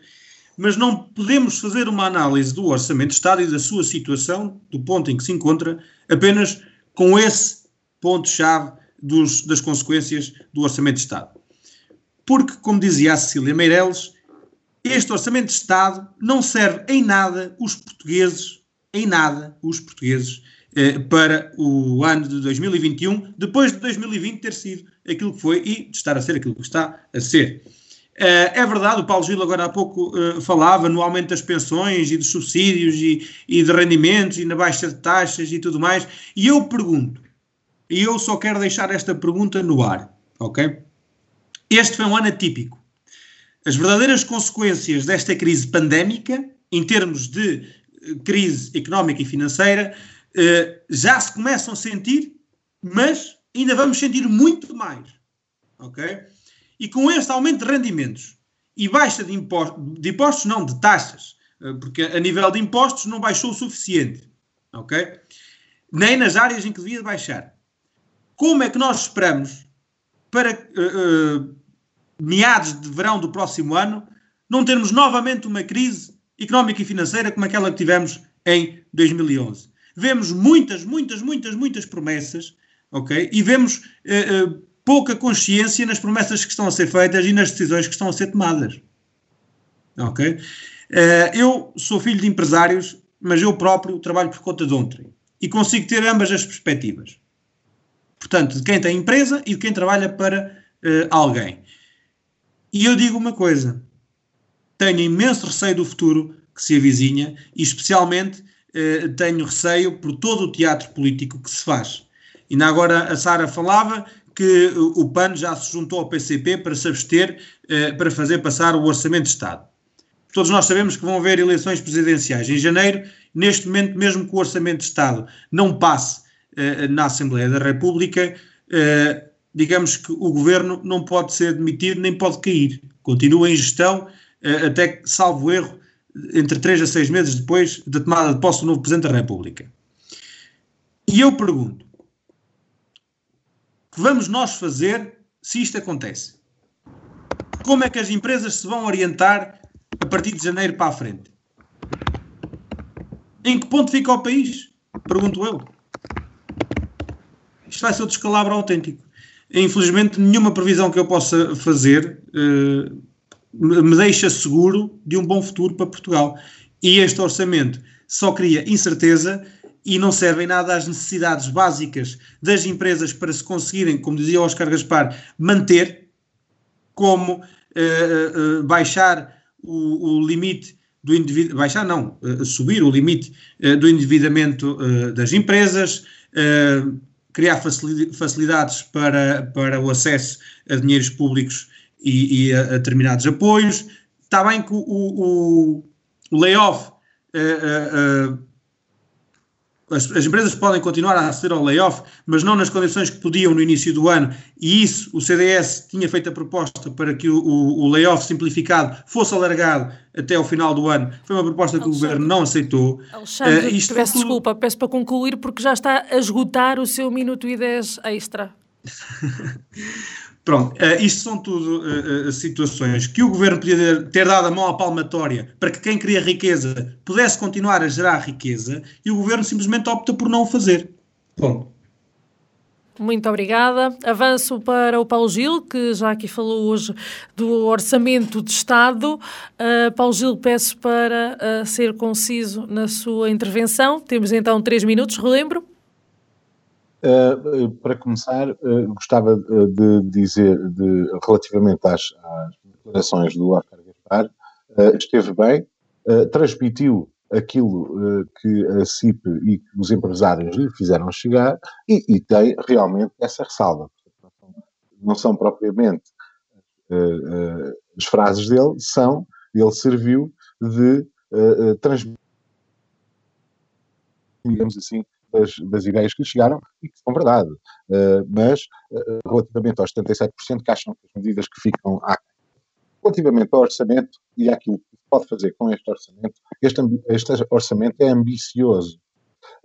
[SPEAKER 2] mas não podemos fazer uma análise do orçamento de Estado e da sua situação, do ponto em que se encontra, apenas com esse ponto-chave das consequências do orçamento de Estado. Porque, como dizia a Cecília Meireles, este orçamento de Estado não serve em nada os portugueses, em nada os portugueses, eh, para o ano de 2021, depois de 2020 ter sido aquilo que foi e de estar a ser aquilo que está a ser. Uh, é verdade, o Paulo Gil agora há pouco uh, falava no aumento das pensões e dos subsídios e, e de rendimentos e na baixa de taxas e tudo mais. E eu pergunto, e eu só quero deixar esta pergunta no ar, ok? Este foi um ano atípico. As verdadeiras consequências desta crise pandémica, em termos de crise económica e financeira, já se começam a sentir, mas ainda vamos sentir muito mais. Ok? E com este aumento de rendimentos e baixa de impostos, de impostos não, de taxas, uh, porque a nível de impostos não baixou o suficiente. Ok? Nem nas áreas em que devia baixar. Como é que nós esperamos para uh, meados de verão do próximo ano não termos novamente uma crise económica e financeira como aquela que tivemos em 2011? Vemos muitas, muitas, muitas, muitas promessas, ok? E vemos uh, uh, pouca consciência nas promessas que estão a ser feitas e nas decisões que estão a ser tomadas, ok? Uh, eu sou filho de empresários, mas eu próprio trabalho por conta de ontem e consigo ter ambas as perspectivas. Portanto, de quem tem empresa e de quem trabalha para alguém. E eu digo uma coisa: tenho imenso receio do futuro que se avizinha e, especialmente, eh, tenho receio por todo o teatro político que se faz. Na agora a Sara falava que o PAN já se juntou ao PCP para se abster eh, para fazer passar o Orçamento de Estado. Todos nós sabemos que vão haver eleições presidenciais em janeiro. Neste momento, mesmo que o Orçamento de Estado não passe eh, na Assembleia da República, digamos que o governo não pode ser demitido nem pode cair. Continua em gestão, até, salvo erro, entre três a seis meses depois da tomada de posse do novo Presidente da República. E eu pergunto: que vamos nós fazer se isto acontece? Como é que as empresas se vão orientar a partir de janeiro para a frente? Em que ponto fica o país? Pergunto eu. Isto vai ser o descalabro autêntico. Infelizmente, nenhuma previsão que eu possa fazer uh, me deixa seguro de um bom futuro para Portugal. E este orçamento só cria incerteza e não serve em nada às necessidades básicas das empresas para se conseguirem, como dizia Oscar Gaspar, manter, como uh, uh, baixar o, o limite do indivíduo, baixar não, uh, subir o limite do endividamento das empresas, criar facilidades para, para o acesso a dinheiros públicos e, e a, a, determinados apoios. Está bem que o, o, o layoff as, as, empresas podem continuar a aceder ao layoff, mas não nas condições que podiam no início do ano, e isso o CDS tinha feito a proposta para que o, o, o layoff simplificado fosse alargado até ao final do ano. Foi uma proposta que Alexandre, o governo não aceitou.
[SPEAKER 1] Alexandre, uh, isto peço desculpa, peço para concluir porque já está a esgotar o seu minuto e 10 extra.
[SPEAKER 2] Pronto, uh, isto são tudo uh, situações que o governo podia ter dado a mão à palmatória para que quem cria riqueza pudesse continuar a gerar riqueza e o governo simplesmente opta por não o fazer. Bom.
[SPEAKER 1] Muito obrigada. Avanço para o Paulo Gil, que já aqui falou hoje do orçamento de Estado. Uh, Paulo Gil, peço para uh, ser conciso na sua intervenção. Temos então três minutos, relembro.
[SPEAKER 5] Uh, para começar, uh, gostava de dizer, de, relativamente às, às, declarações do Oscar Gaspar, uh, esteve bem, transmitiu aquilo que a CIP e os empresários lhe fizeram chegar e, e tem realmente essa ressalva. Não são propriamente as frases dele, são, ele serviu de transmitir, digamos assim, das, das, ideias que lhe chegaram e que são verdade. Uh, mas, uh, relativamente aos 77% que acham que as medidas que ficam à Relativamente ao orçamento e àquilo que se pode fazer com este orçamento, este, este orçamento é ambicioso.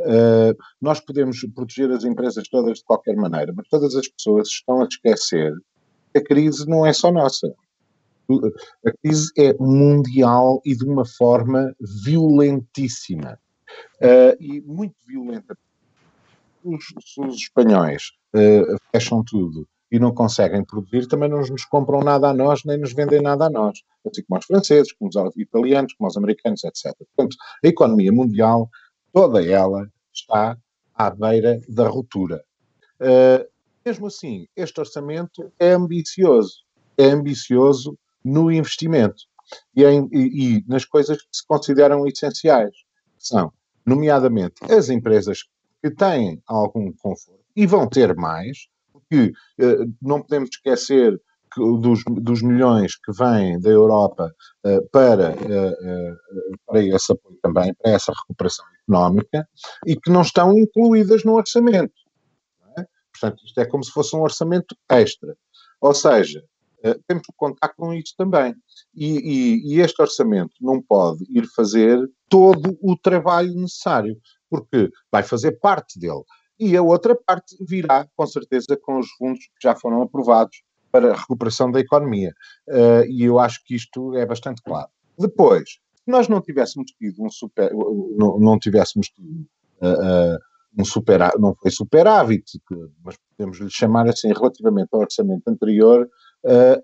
[SPEAKER 5] Uh, nós podemos proteger as empresas todas de qualquer maneira, mas todas as pessoas estão a esquecer que a crise não é só nossa. A crise é mundial e de uma forma violentíssima uh, e muito violenta. Os, os espanhóis uh, fecham tudo e não conseguem produzir, também não nos compram nada a nós, nem nos vendem nada a nós. Assim como os franceses, como os italianos, como os americanos, etc. Portanto, a economia mundial, toda ela, está à beira da ruptura. Uh, mesmo assim, este orçamento é ambicioso. É ambicioso no investimento e, em, e, e nas coisas que se consideram essenciais. São nomeadamente as empresas que têm algum conforto e vão ter mais, porque uh, não podemos esquecer que, dos, dos, milhões que vêm da Europa uh, para, uh, para esse apoio também, para essa recuperação económica, e que não estão incluídas no orçamento. É? Portanto, isto é como se fosse um orçamento extra. Ou seja, temos que contar com isso também. E, e, e, este orçamento não pode ir fazer todo o trabalho necessário, porque vai fazer parte dele. E a outra parte virá, com certeza, com os fundos que já foram aprovados para a recuperação da economia. Uh, e eu acho que isto é bastante claro. Depois, se nós não tivéssemos tido um super, não, não tivéssemos tido uh, uh, um super, não foi superávit, mas podemos lhe chamar assim, relativamente ao orçamento anterior,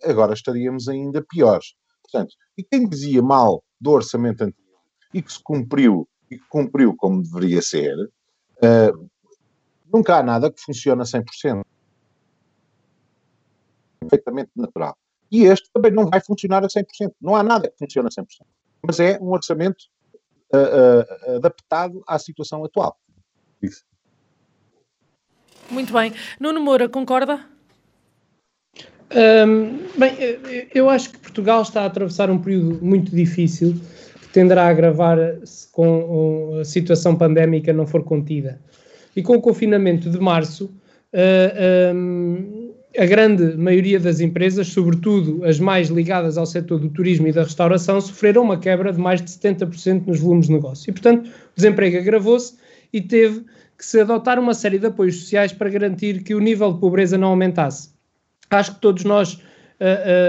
[SPEAKER 5] agora estaríamos ainda piores. Portanto, e quem dizia mal do orçamento anterior e que se cumpriu e que cumpriu como deveria ser, uh, nunca há nada que funcione a 100%. Perfeitamente natural. E este também não vai funcionar a 100%. Não há nada que funcione a 100%. Mas é um orçamento uh, uh, adaptado à situação atual. Isso.
[SPEAKER 1] Muito bem. Nuno Moura, concorda?
[SPEAKER 3] Bem, eu acho que Portugal está a atravessar um período muito difícil tenderá a agravar se com a situação pandémica não for contida. E com o confinamento de março, a grande maioria das empresas, sobretudo as mais ligadas ao setor do turismo e da restauração, sofreram uma quebra de mais de 70% nos volumes de negócio. E, portanto, o desemprego agravou-se e teve que se adotar uma série de apoios sociais para garantir que o nível de pobreza não aumentasse. Acho que todos nós uh,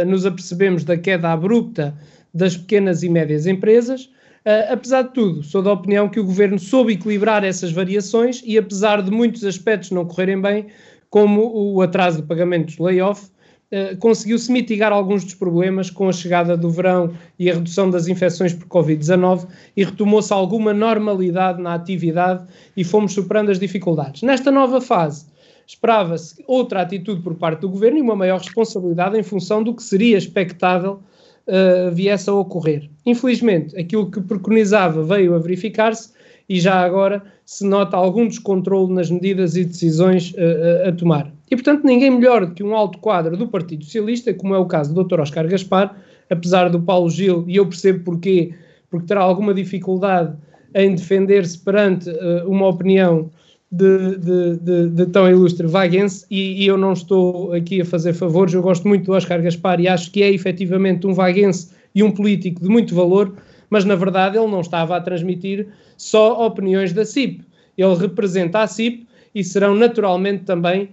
[SPEAKER 3] uh, nos apercebemos da queda abrupta das pequenas e médias empresas, Uh, apesar de tudo, sou da opinião que o governo soube equilibrar essas variações e, apesar de muitos aspectos não correrem bem, como o atraso de pagamentos layoff, uh, conseguiu-se mitigar alguns dos problemas com a chegada do verão e a redução das infecções por Covid-19 e retomou-se alguma normalidade na atividade e fomos superando as dificuldades. Nesta nova fase, esperava-se outra atitude por parte do governo e uma maior responsabilidade em função do que seria expectável uh, viesse a ocorrer. Infelizmente, aquilo que preconizava veio a verificar-se e já agora se nota algum descontrole nas medidas e decisões uh, a tomar. E, portanto, ninguém melhor do que um alto quadro do Partido Socialista, como é o caso do Dr. Oscar Gaspar, apesar do Paulo Gil, e eu percebo porquê, porque terá alguma dificuldade em defender-se perante uh, uma opinião de, de, de, de, tão ilustre vaguense e, e, eu não estou aqui a fazer favores, eu gosto muito do Oscar Gaspar e acho que é efetivamente um vaguense e um político de muito valor, mas na verdade ele não estava a transmitir só opiniões da CIP, ele representa a CIP e serão naturalmente também uh,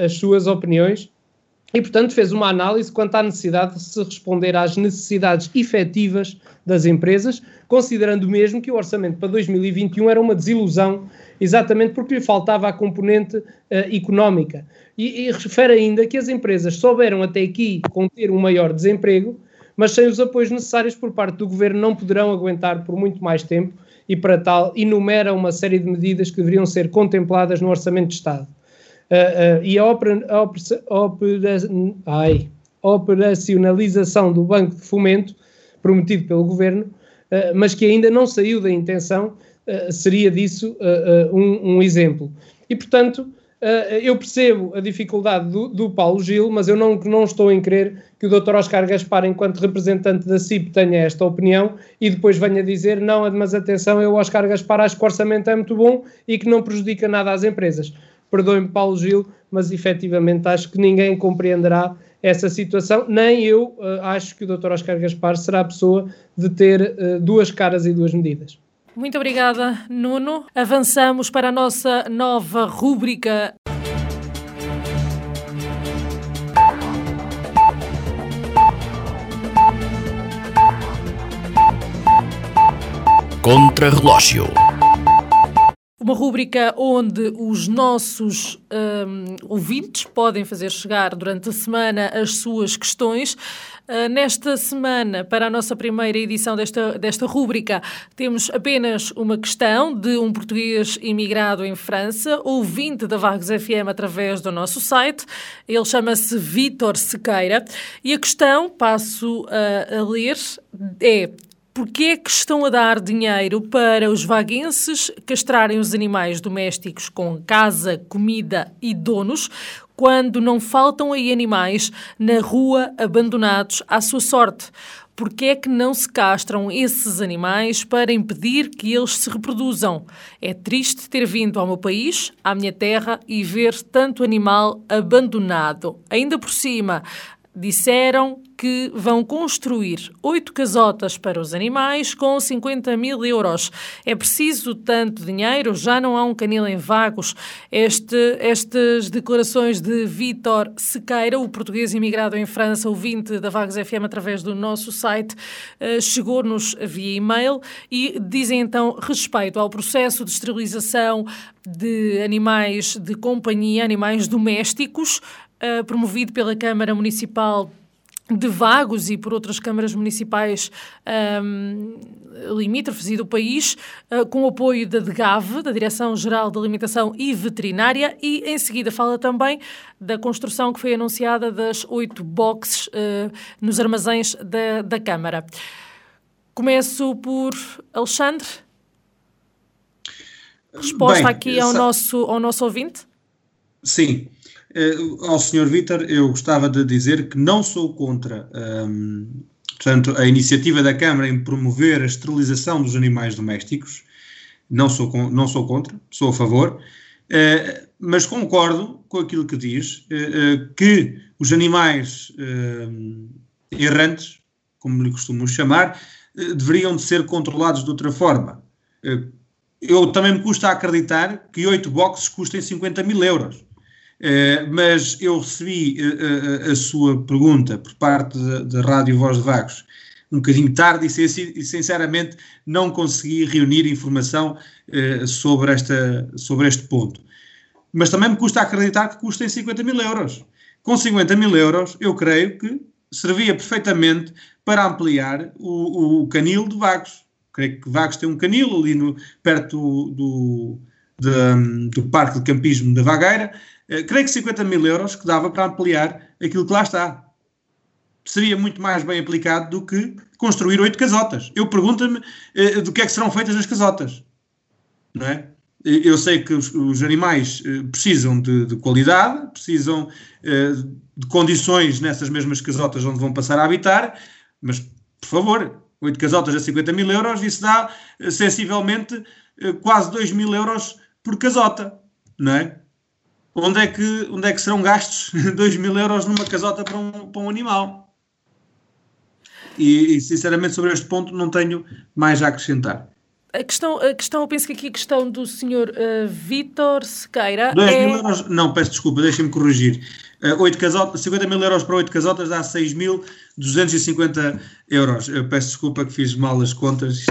[SPEAKER 3] uh, as suas opiniões e, portanto, fez uma análise quanto à necessidade de se responder às necessidades efetivas das empresas, considerando mesmo que o orçamento para 2021 era uma desilusão, exatamente porque lhe faltava a componente uh, económica. E, e refere ainda que as empresas souberam até aqui conter um maior desemprego, mas sem os apoios necessários por parte do governo não poderão aguentar por muito mais tempo e, para tal, enumera uma série de medidas que deveriam ser contempladas no Orçamento de Estado. Uh, e a, opera, a, opera, ai, operacionalização do Banco de Fomento, prometido pelo Governo, uh, mas que ainda não saiu da intenção, seria disso um, um, exemplo. E, portanto, eu percebo a dificuldade do, do, Paulo Gil, mas eu não, não estou em crer que o Dr. Oscar Gaspar, enquanto representante da CIP, tenha esta opinião e depois venha dizer, não, mas atenção, eu, Oscar Gaspar, acho que o orçamento é muito bom e que não prejudica nada às empresas perdoem-me Paulo Gil, mas efetivamente acho que ninguém compreenderá essa situação, nem eu uh, acho que o Dr. Oscar Gaspar será a pessoa de ter uh, duas caras e duas medidas.
[SPEAKER 1] Muito obrigada, Nuno. Avançamos para a nossa nova rúbrica.
[SPEAKER 6] Contra-relógio
[SPEAKER 1] uma rúbrica onde os nossos um, ouvintes podem fazer chegar durante a semana as suas questões. Uh, nesta semana, para a nossa primeira edição desta, desta rúbrica, temos apenas uma questão de um português imigrado em França, ouvinte da Vagos FM através do nosso site. Ele chama-se Vítor Sequeira e a questão, passo a, a ler, é Porquê que estão a dar dinheiro para os vaguenses castrarem os animais domésticos com casa, comida e donos, quando não faltam aí animais na rua abandonados à sua sorte? Porquê é que não se castram esses animais para impedir que eles se reproduzam? É triste ter vindo ao meu país, à minha terra, e ver tanto animal abandonado. Ainda por cima, disseram que vão construir oito casotas para os animais com 50 mil euros. É preciso tanto dinheiro? Já não há um canil em vagos? Este, estas declarações de Vítor Sequeira, o português imigrado em França, ouvinte da Vagos FM através do nosso site, eh, chegou-nos via e-mail e dizem então respeito ao processo de esterilização de animais de companhia, animais domésticos, eh, promovido pela Câmara Municipal de Vagos e por outras câmaras municipais um, ehm, limítrofes e do país, uh, com o apoio da DGAV, da Direção-Geral de Alimentação e Veterinária, e em seguida fala também da construção que foi anunciada das oito boxes uh, nos armazéns da, da Câmara. Começo por Alexandre. Resposta Bem, aqui ao, essa... nosso, ao nosso ouvinte?
[SPEAKER 2] Sim. Uh, ao Sr. Vítor, eu gostava de dizer que não sou contra um, portanto, a iniciativa da Câmara em promover a esterilização dos animais domésticos. Não sou, não sou contra, sou a favor, uh, mas concordo com aquilo que diz, uh, que os animais errantes, como lhe costumo chamar, deveriam de ser controlados de outra forma. eu também me custa acreditar que oito boxes custem 50 mil euros. Uh, mas eu recebi uh, uh, a sua pergunta por parte da Rádio Voz de Vagos um bocadinho tarde e, sinceramente não consegui reunir informação sobre, esta, sobre este ponto. Mas também me custa acreditar que custem 50 mil euros. Com 50 mil euros, eu creio que servia perfeitamente para ampliar o, o canil de Vagos. Creio que Vagos tem um canil ali no, perto do, do, do Parque de Campismo da Vagueira. Uh, creio que 50 mil euros que dava para ampliar aquilo que lá está seria muito mais bem aplicado do que construir oito casotas. Eu pergunto-me uh, do que é que serão feitas as casotas. Não é? Eu sei que os, os animais uh, precisam de, de, qualidade, precisam de condições nessas mesmas casotas onde vão passar a habitar, mas, por favor, oito casotas a 50 mil euros, isso dá sensivelmente quase 2 mil euros por casota, não é? Onde é que, onde é que serão gastos 2 mil euros numa casota para um, para um animal? e, e, sinceramente sobre este ponto não tenho mais a acrescentar.
[SPEAKER 1] A questão, a questão, eu penso que aqui a questão do senhor uh, Vítor Sequeira
[SPEAKER 2] 2 é... mil euros, não, peço desculpa, deixem-me corrigir. Uh, 8 casotas, 50 mil euros para 8 casotas dá 6.250 euros. Eu peço desculpa que fiz mal as contas,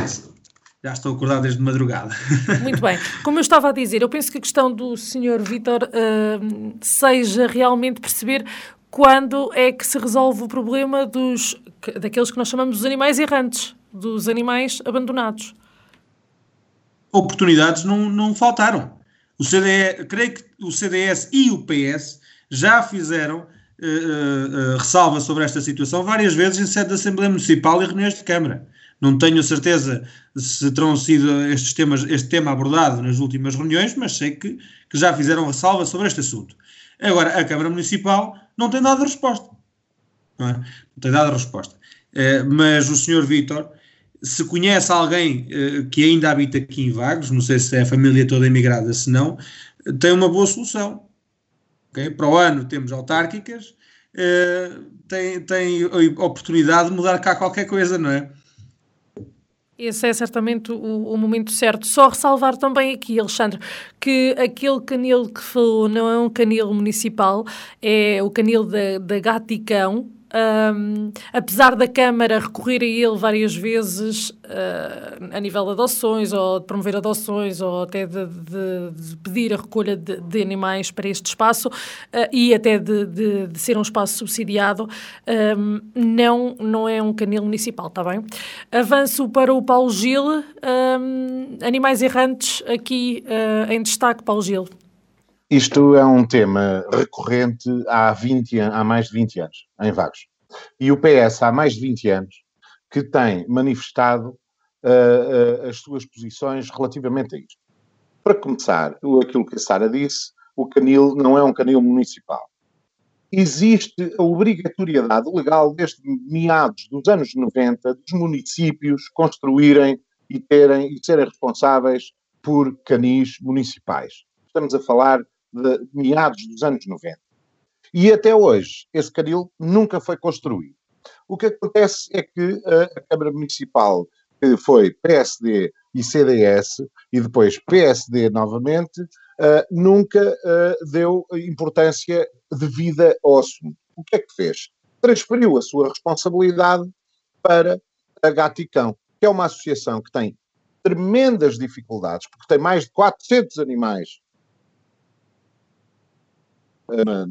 [SPEAKER 2] já estou acordado desde madrugada.
[SPEAKER 1] Muito bem. Como eu estava a dizer, eu penso que a questão do senhor Vítor uh, seja realmente perceber quando é que se resolve o problema dos, daqueles que nós chamamos de animais errantes, dos animais abandonados?
[SPEAKER 2] Oportunidades não, não faltaram. O CDE, creio que o CDS e o PS já fizeram uh, uh, ressalva sobre esta situação várias vezes em sede da Assembleia Municipal e reuniões de Câmara. Não tenho certeza se terão sido estes temas, este tema abordado nas últimas reuniões, mas sei que, que já fizeram ressalva sobre este assunto. Agora, a Câmara Municipal não tem dado resposta. Não, é? não tem dado resposta. Uh, mas o senhor Vítor, se conhece alguém uh, que ainda habita aqui em Vagos, não sei se é a família toda imigrada, se não, tem uma boa solução. Okay? Para o ano temos autárquicas, uh, tem, tem oportunidade de mudar cá qualquer coisa, não é?
[SPEAKER 1] Esse é certamente o, o, momento certo. Só ressalvar também aqui, Alexandre, que aquele canil que falou não é um canil municipal, é o canil da, da Gaticão, um, apesar da Câmara recorrer a ele várias vezes uh, a nível de adoções ou de promover adoções ou até de, de, de pedir a recolha de, de, animais para este espaço uh, e até de, ser um espaço subsidiado, um, não, não é um canil municipal, está bem? Avanço para o Paulo Gil, um, animais errantes aqui uh, em destaque, Paulo Gil.
[SPEAKER 5] Isto é um tema recorrente há, 20, há mais de 20 anos, em Vagos. E o PS, há mais de 20 anos, que tem manifestado uh, uh, as suas posições relativamente a isto. Para começar, aquilo que a Sara disse, o canil não é um canil municipal. Existe a obrigatoriedade legal, desde meados dos anos 90, dos municípios construírem e terem e serem responsáveis por canis municipais. Estamos a falar de meados dos anos 90. E até hoje, esse caril nunca foi construído. O que acontece é que a Câmara Municipal, que foi PSD e CDS, e depois PSD novamente, nunca deu importância devida ao assunto. O que é que fez? Transferiu a sua responsabilidade para a Gaticão, que é uma associação que tem tremendas dificuldades, porque tem mais de 400 animais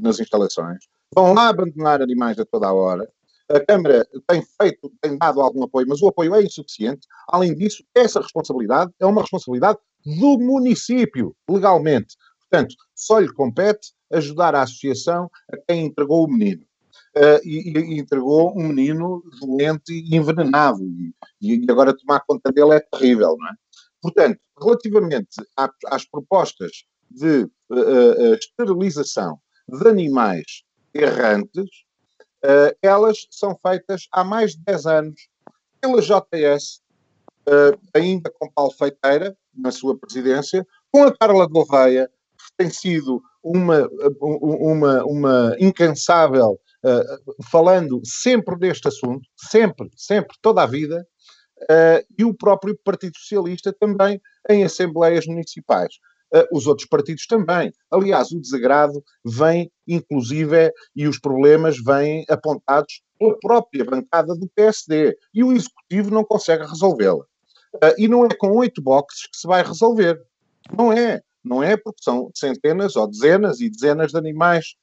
[SPEAKER 5] nas instalações, vão lá abandonar animais a toda a hora. A Câmara tem feito, tem dado algum apoio, mas o apoio é insuficiente. Além disso, essa responsabilidade é uma responsabilidade do município, legalmente. Portanto, só lhe compete ajudar a associação a quem entregou o menino. Uh, e, e, entregou um menino doente e envenenado. E, e, agora tomar conta dele é terrível, não é? Portanto, relativamente às propostas de uh, uh, esterilização de animais errantes, uh, elas são feitas há mais de 10 anos pela JS, uh, ainda com Paulo Feiteira, na sua presidência, com a Carla Gouveia, que tem sido uma, uma, uma incansável, uh, falando sempre deste assunto, sempre, sempre, toda a vida, e o próprio Partido Socialista também em assembleias municipais. Os outros partidos também. Aliás, o desagrado vem, inclusive, e os problemas vêm apontados pela própria bancada do PSD. E o Executivo não consegue resolvê-la. e não é com oito boxes que se vai resolver. Não é. Não é porque são centenas ou dezenas e dezenas de animais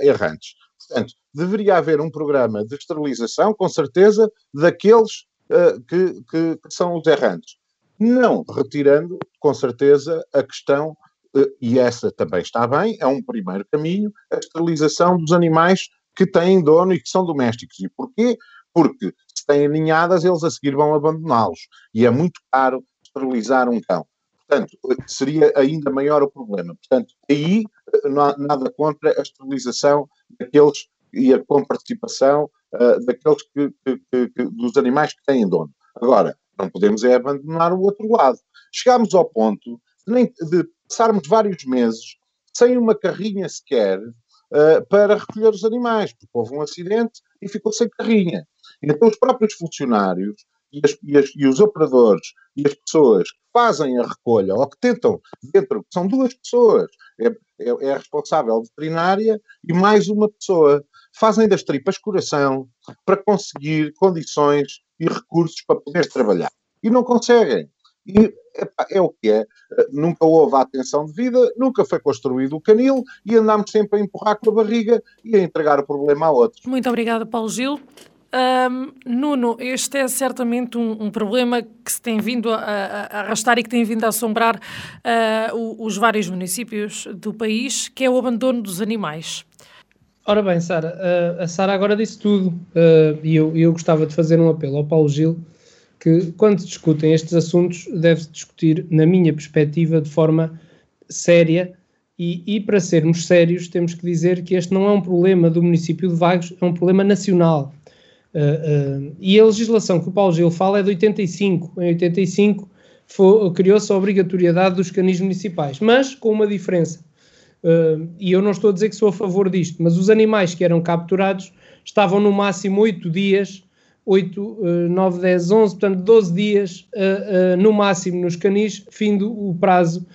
[SPEAKER 5] errantes. Portanto, deveria haver um programa de esterilização, com certeza, daqueles uh, que, que, que, são os errantes. Não retirando, com certeza, a questão, uh, e essa também está bem, é um primeiro caminho, a esterilização dos animais que têm dono e que são domésticos. E porquê? Porque se têm ninhadas, eles a seguir vão abandoná-los. E é muito caro esterilizar um cão. Portanto, seria ainda maior o problema. Portanto, aí eh, não há nada contra a esterilização daqueles e a com participação uh, daqueles que, que, que, dos animais que têm dono. Agora, não podemos é abandonar o outro lado. Chegámos ao ponto de, passarmos vários meses sem uma carrinha sequer uh, para recolher os animais, porque houve um acidente e ficou sem carrinha. Então, os próprios funcionários e, as, e, as, e, os operadores e as pessoas que fazem a recolha ou que tentam dentro, são duas pessoas, é, é, é a responsável veterinária e mais uma pessoa, fazem das tripas coração para conseguir condições e recursos para poder trabalhar. E não conseguem. E epá, é o que é. Nunca houve a atenção devida, nunca foi construído o canil e andámos sempre a empurrar com a barriga e a entregar o problema a outros.
[SPEAKER 1] Muito obrigada, Paulo Gil. Um, Nuno, este é certamente um, um, problema que se tem vindo a, a, arrastar e que tem vindo a assombrar uh, os vários municípios do país, que é o abandono dos animais.
[SPEAKER 3] Ora bem, Sara, uh, a Sara agora disse tudo uh, e eu, eu gostava de fazer um apelo ao Paulo Gil que quando se discutem estes assuntos deve-se discutir, na minha perspectiva, de forma séria e, e, para sermos sérios temos que dizer que este não é um problema do município de Vagos, é um problema nacional. Uh, uh, e a legislação que o Paulo Gil fala é de 85. Em 85 criou-se a obrigatoriedade dos canis municipais, mas com uma diferença. Uh, e eu não estou a dizer que sou a favor disto, mas os animais que eram capturados estavam no máximo 8 dias, 8, 9, 10, 11, portanto 12 dias no máximo nos canis, findo o prazo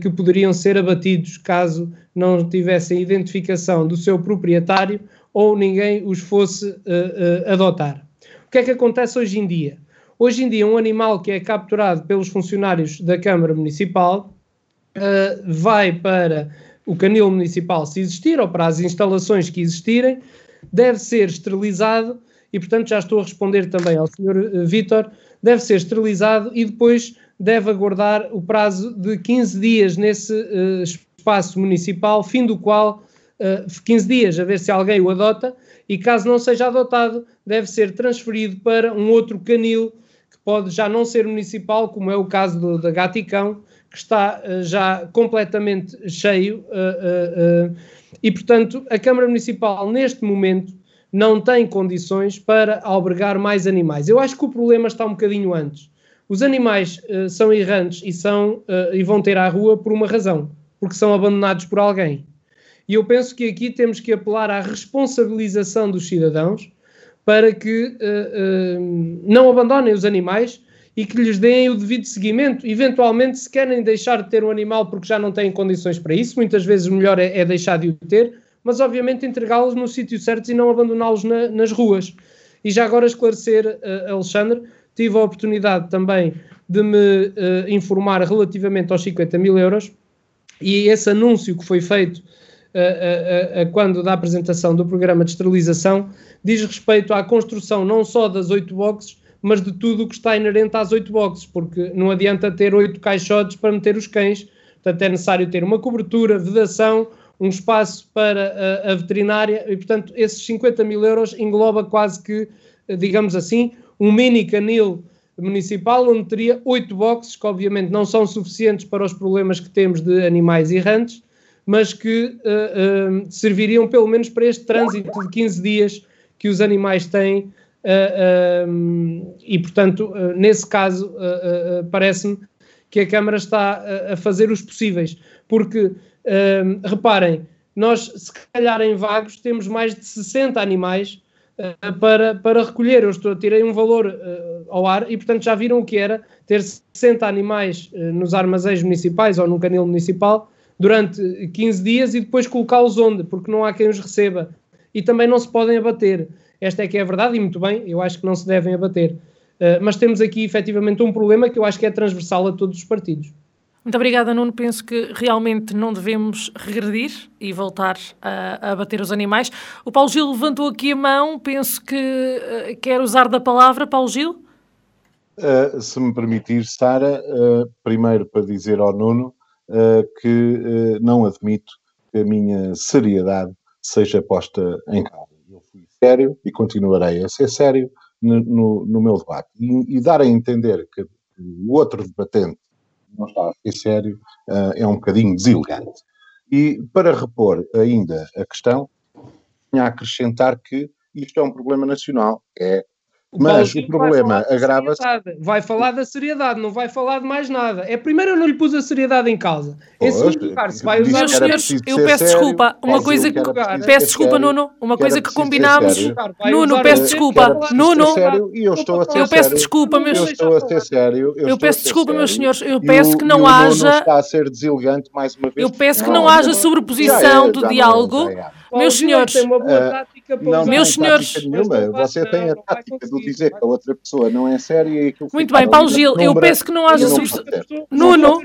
[SPEAKER 3] que poderiam ser abatidos caso não tivessem identificação do seu proprietário ou ninguém os fosse uh, uh, adotar. O que é que acontece hoje em dia? Hoje em dia, um animal que é capturado pelos funcionários da Câmara Municipal uh, vai para o canil municipal, se existir, ou para as instalações que existirem, deve ser esterilizado e, portanto, já estou a responder também ao Sr. Vítor, deve ser esterilizado e depois deve aguardar o prazo de 15 dias nesse uh, espaço municipal, fim do qual uh, eh, 15 dias a ver se alguém o adota e caso não seja adotado, deve ser transferido para um outro canil que pode já não ser municipal, como é o caso do, da Gaticão, que está uh, já completamente cheio uh, e, portanto, a Câmara Municipal neste momento não tem condições para albergar mais animais. Eu acho que o problema está um bocadinho antes. Os animais são errantes e, são, e vão ter à rua por uma razão, porque são abandonados por alguém. E eu penso que aqui temos que apelar à responsabilização dos cidadãos para que uh, uh, não abandonem os animais e que lhes deem o devido seguimento. Eventualmente, se querem deixar de ter um animal porque já não têm condições para isso, muitas vezes melhor é, é deixar de o ter, mas obviamente entregá-los no sítio certo e não abandoná-los na, nas ruas. E já agora esclarecer, uh, Alexandre, tive a oportunidade também de me informar relativamente aos 50 mil euros e esse anúncio que foi feito a, a, quando da apresentação do programa de esterilização, diz respeito à construção não só das oito boxes, mas de tudo o que está inerente às oito boxes, porque não adianta ter oito caixotes para meter os cães, portanto é necessário ter uma cobertura, vedação, um espaço para a, a veterinária, e portanto esses 50 mil euros engloba quase que, digamos assim, um mini canil municipal onde teria oito boxes, que obviamente não são suficientes para os problemas que temos de animais errantes, mas que uh, uh, serviriam pelo menos para este trânsito de 15 dias que os animais têm. Uh, e, portanto, nesse caso, parece-me que a Câmara está a fazer os possíveis, porque, reparem, nós, se calhar em Vagos, temos mais de 60 animais para, para recolher. Eu estou, tirei um valor uh, ao ar e, portanto, já viram o que era ter 60 animais uh, nos armazéns municipais ou no canil municipal durante 15 dias e depois colocá-los onde? Porque não há quem os receba. E também não se podem abater. Esta é que é a verdade, e muito bem, eu acho que não se devem abater. Uh, mas temos aqui efetivamente um problema que eu acho que é transversal a todos os partidos.
[SPEAKER 1] Muito obrigada, Nuno. Penso que realmente não devemos regredir e voltar a, a bater os animais. O Paulo Gil levantou aqui a mão, penso que uh, quer usar da palavra. Paulo Gil?
[SPEAKER 5] Uh, se me permitir, Sara, uh, primeiro para dizer ao Nuno que não admito que a minha seriedade seja posta em causa. Eu fui sério e continuarei a ser sério no, no, no meu debate. E, e, dar a entender que o outro debatente não está a ser sério, uh, é um bocadinho deselegante. E para repor ainda a questão, tinha a acrescentar que isto é um problema nacional. É mas o problema agrava-se.
[SPEAKER 3] Vai falar da seriedade, não vai falar de mais nada. É primeiro eu não lhe pus a seriedade em causa. Em segundo lugar, se vai usar.
[SPEAKER 1] Meus senhores, eu peço sério, desculpa. Uma coisa que. Peço desculpa, Nuno. Uma coisa que combinámos. Nuno, peço desculpa. Nuno.
[SPEAKER 5] Eu estou a ser
[SPEAKER 1] Eu peço desculpa, meus
[SPEAKER 5] Eu estou a ser sério.
[SPEAKER 1] Eu peço desculpa, meus senhores. Eu peço que não haja.
[SPEAKER 5] está a ser deselegante mais uma vez.
[SPEAKER 1] Eu peço que não haja sobreposição do diálogo. Meus senhores. Meus senhores.
[SPEAKER 5] Você tem a tática do dizer que a outra pessoa não é séria e que
[SPEAKER 1] Muito bem, Paulo Gil, eu peço que não haja Nuno.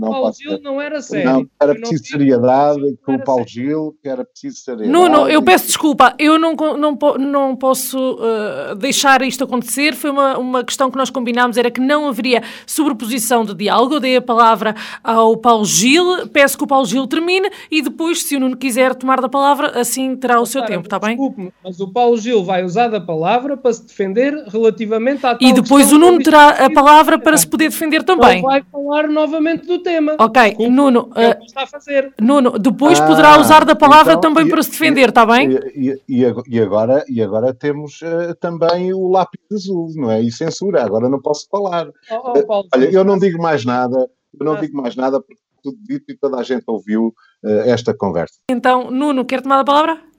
[SPEAKER 5] Paulo Gil não era sério. Não, era preciso seriedade com o Paulo Gil, que era preciso seriedade.
[SPEAKER 1] Nuno, eu peço desculpa, eu não, não, não posso uh, deixar isto acontecer. Foi uma, uma questão que nós combinámos, era que não haveria sobreposição de diálogo. Eu dei a palavra ao Paulo Gil, peço que o Paulo Gil termine e depois, se o Nuno quiser tomar da palavra, assim terá o seu tempo, está bem?
[SPEAKER 3] Desculpe-me, mas o Paulo Gil vai usar da palavra para se defender relativamente à
[SPEAKER 1] E depois o Nuno terá a palavra para se poder defender também. Ele
[SPEAKER 3] vai falar novamente do tema.
[SPEAKER 1] Ok, Nuno. É uh, está a fazer. Nuno, depois ah, poderá usar da palavra então, também e, para se defender, está bem?
[SPEAKER 5] E, e, e, agora, e agora temos uh, também o lápis azul, não é? E censura, agora não posso falar. Oh, oh, Paulo, Olha, eu não digo mais nada, eu não ah. digo mais nada porque tudo dito e toda a gente ouviu uh, esta conversa.
[SPEAKER 1] Então, Nuno, quer tomar a palavra?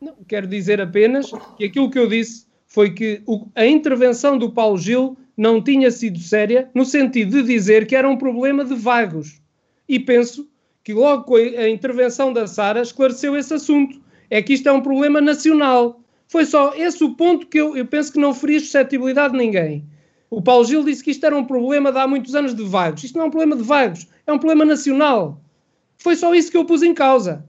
[SPEAKER 3] Não, quero dizer apenas que aquilo que eu disse foi que o, a intervenção do Paulo Gil não tinha sido séria, no sentido de dizer que era um problema de vagos. E penso que logo com a, intervenção da Sara esclareceu esse assunto. É que isto é um problema nacional. Foi só esse o ponto que eu, eu penso que não feria suscetibilidade de ninguém. O Paulo Gil disse que isto era um problema de há muitos anos de vagos. Isto não é um problema de vagos, é um problema nacional. Foi só isso que eu pus em causa.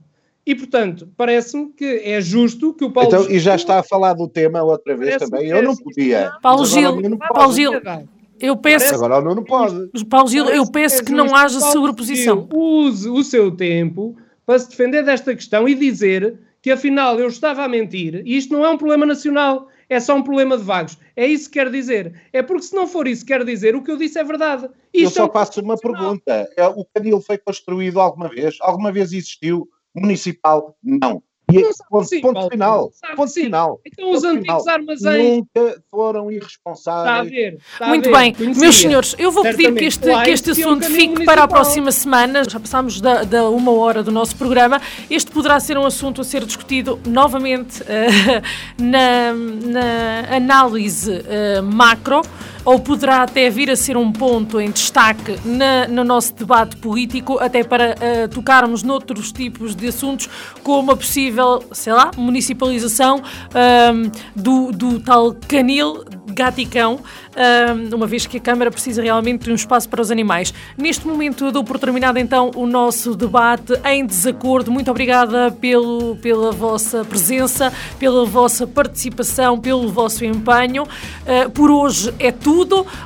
[SPEAKER 3] E, portanto, parece-me que é justo que o Paulo
[SPEAKER 5] então, Gil... E já está a falar do tema outra vez também. Eu não podia.
[SPEAKER 1] Paulo Gil, Paulo Gil, eu peço...
[SPEAKER 5] Agora não pode.
[SPEAKER 1] Paulo Gil, eu peço que não haja sobreposição.
[SPEAKER 3] Use o seu tempo para se defender desta questão e dizer que, afinal, eu estava a mentir e isto não é um problema nacional, é só um problema de vagos. É isso que quer dizer. É porque se não for isso que quer dizer, o que eu disse é verdade.
[SPEAKER 5] Isto eu só é um faço uma pergunta. É, o canil foi construído alguma vez? Alguma vez existiu? Municipal, não. E é ponto, sim, ponto Paulo, final. Ponto sim. final.
[SPEAKER 3] Então ponto os antigos final. armazéns.
[SPEAKER 5] Nunca foram irresponsáveis.
[SPEAKER 3] Está a ver. Está
[SPEAKER 1] Muito
[SPEAKER 3] a ver.
[SPEAKER 1] bem. Conhecia. Meus senhores, eu vou pedir que este, que este assunto fique municipal. para a próxima semana. Já passámos da, da, uma hora do nosso programa. Este poderá ser um assunto a ser discutido novamente uh, na, na, análise uh, macro ou poderá até vir a ser um ponto em destaque na, no nosso debate político, até para uh, tocarmos noutros tipos de assuntos, como a possível, sei lá, municipalização uh, do, do tal canil gaticão, uma vez que a Câmara precisa realmente de um espaço para os animais. Neste momento dou por terminado então o nosso debate em desacordo. Muito obrigada pelo, pela vossa presença, pela vossa participação, pelo vosso empenho. Uh, por hoje é tudo.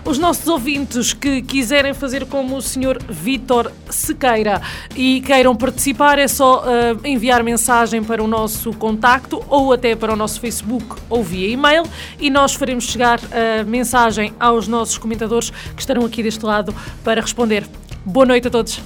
[SPEAKER 1] Os nossos ouvintes que quiserem fazer como o Sr. Vítor Sequeira e queiram participar, é só uh, enviar mensagem para o nosso contacto ou até para o nosso Facebook ou via e-mail e nós faremos chegar a mensagem aos nossos comentadores que estarão aqui deste lado para responder. Boa noite a todos.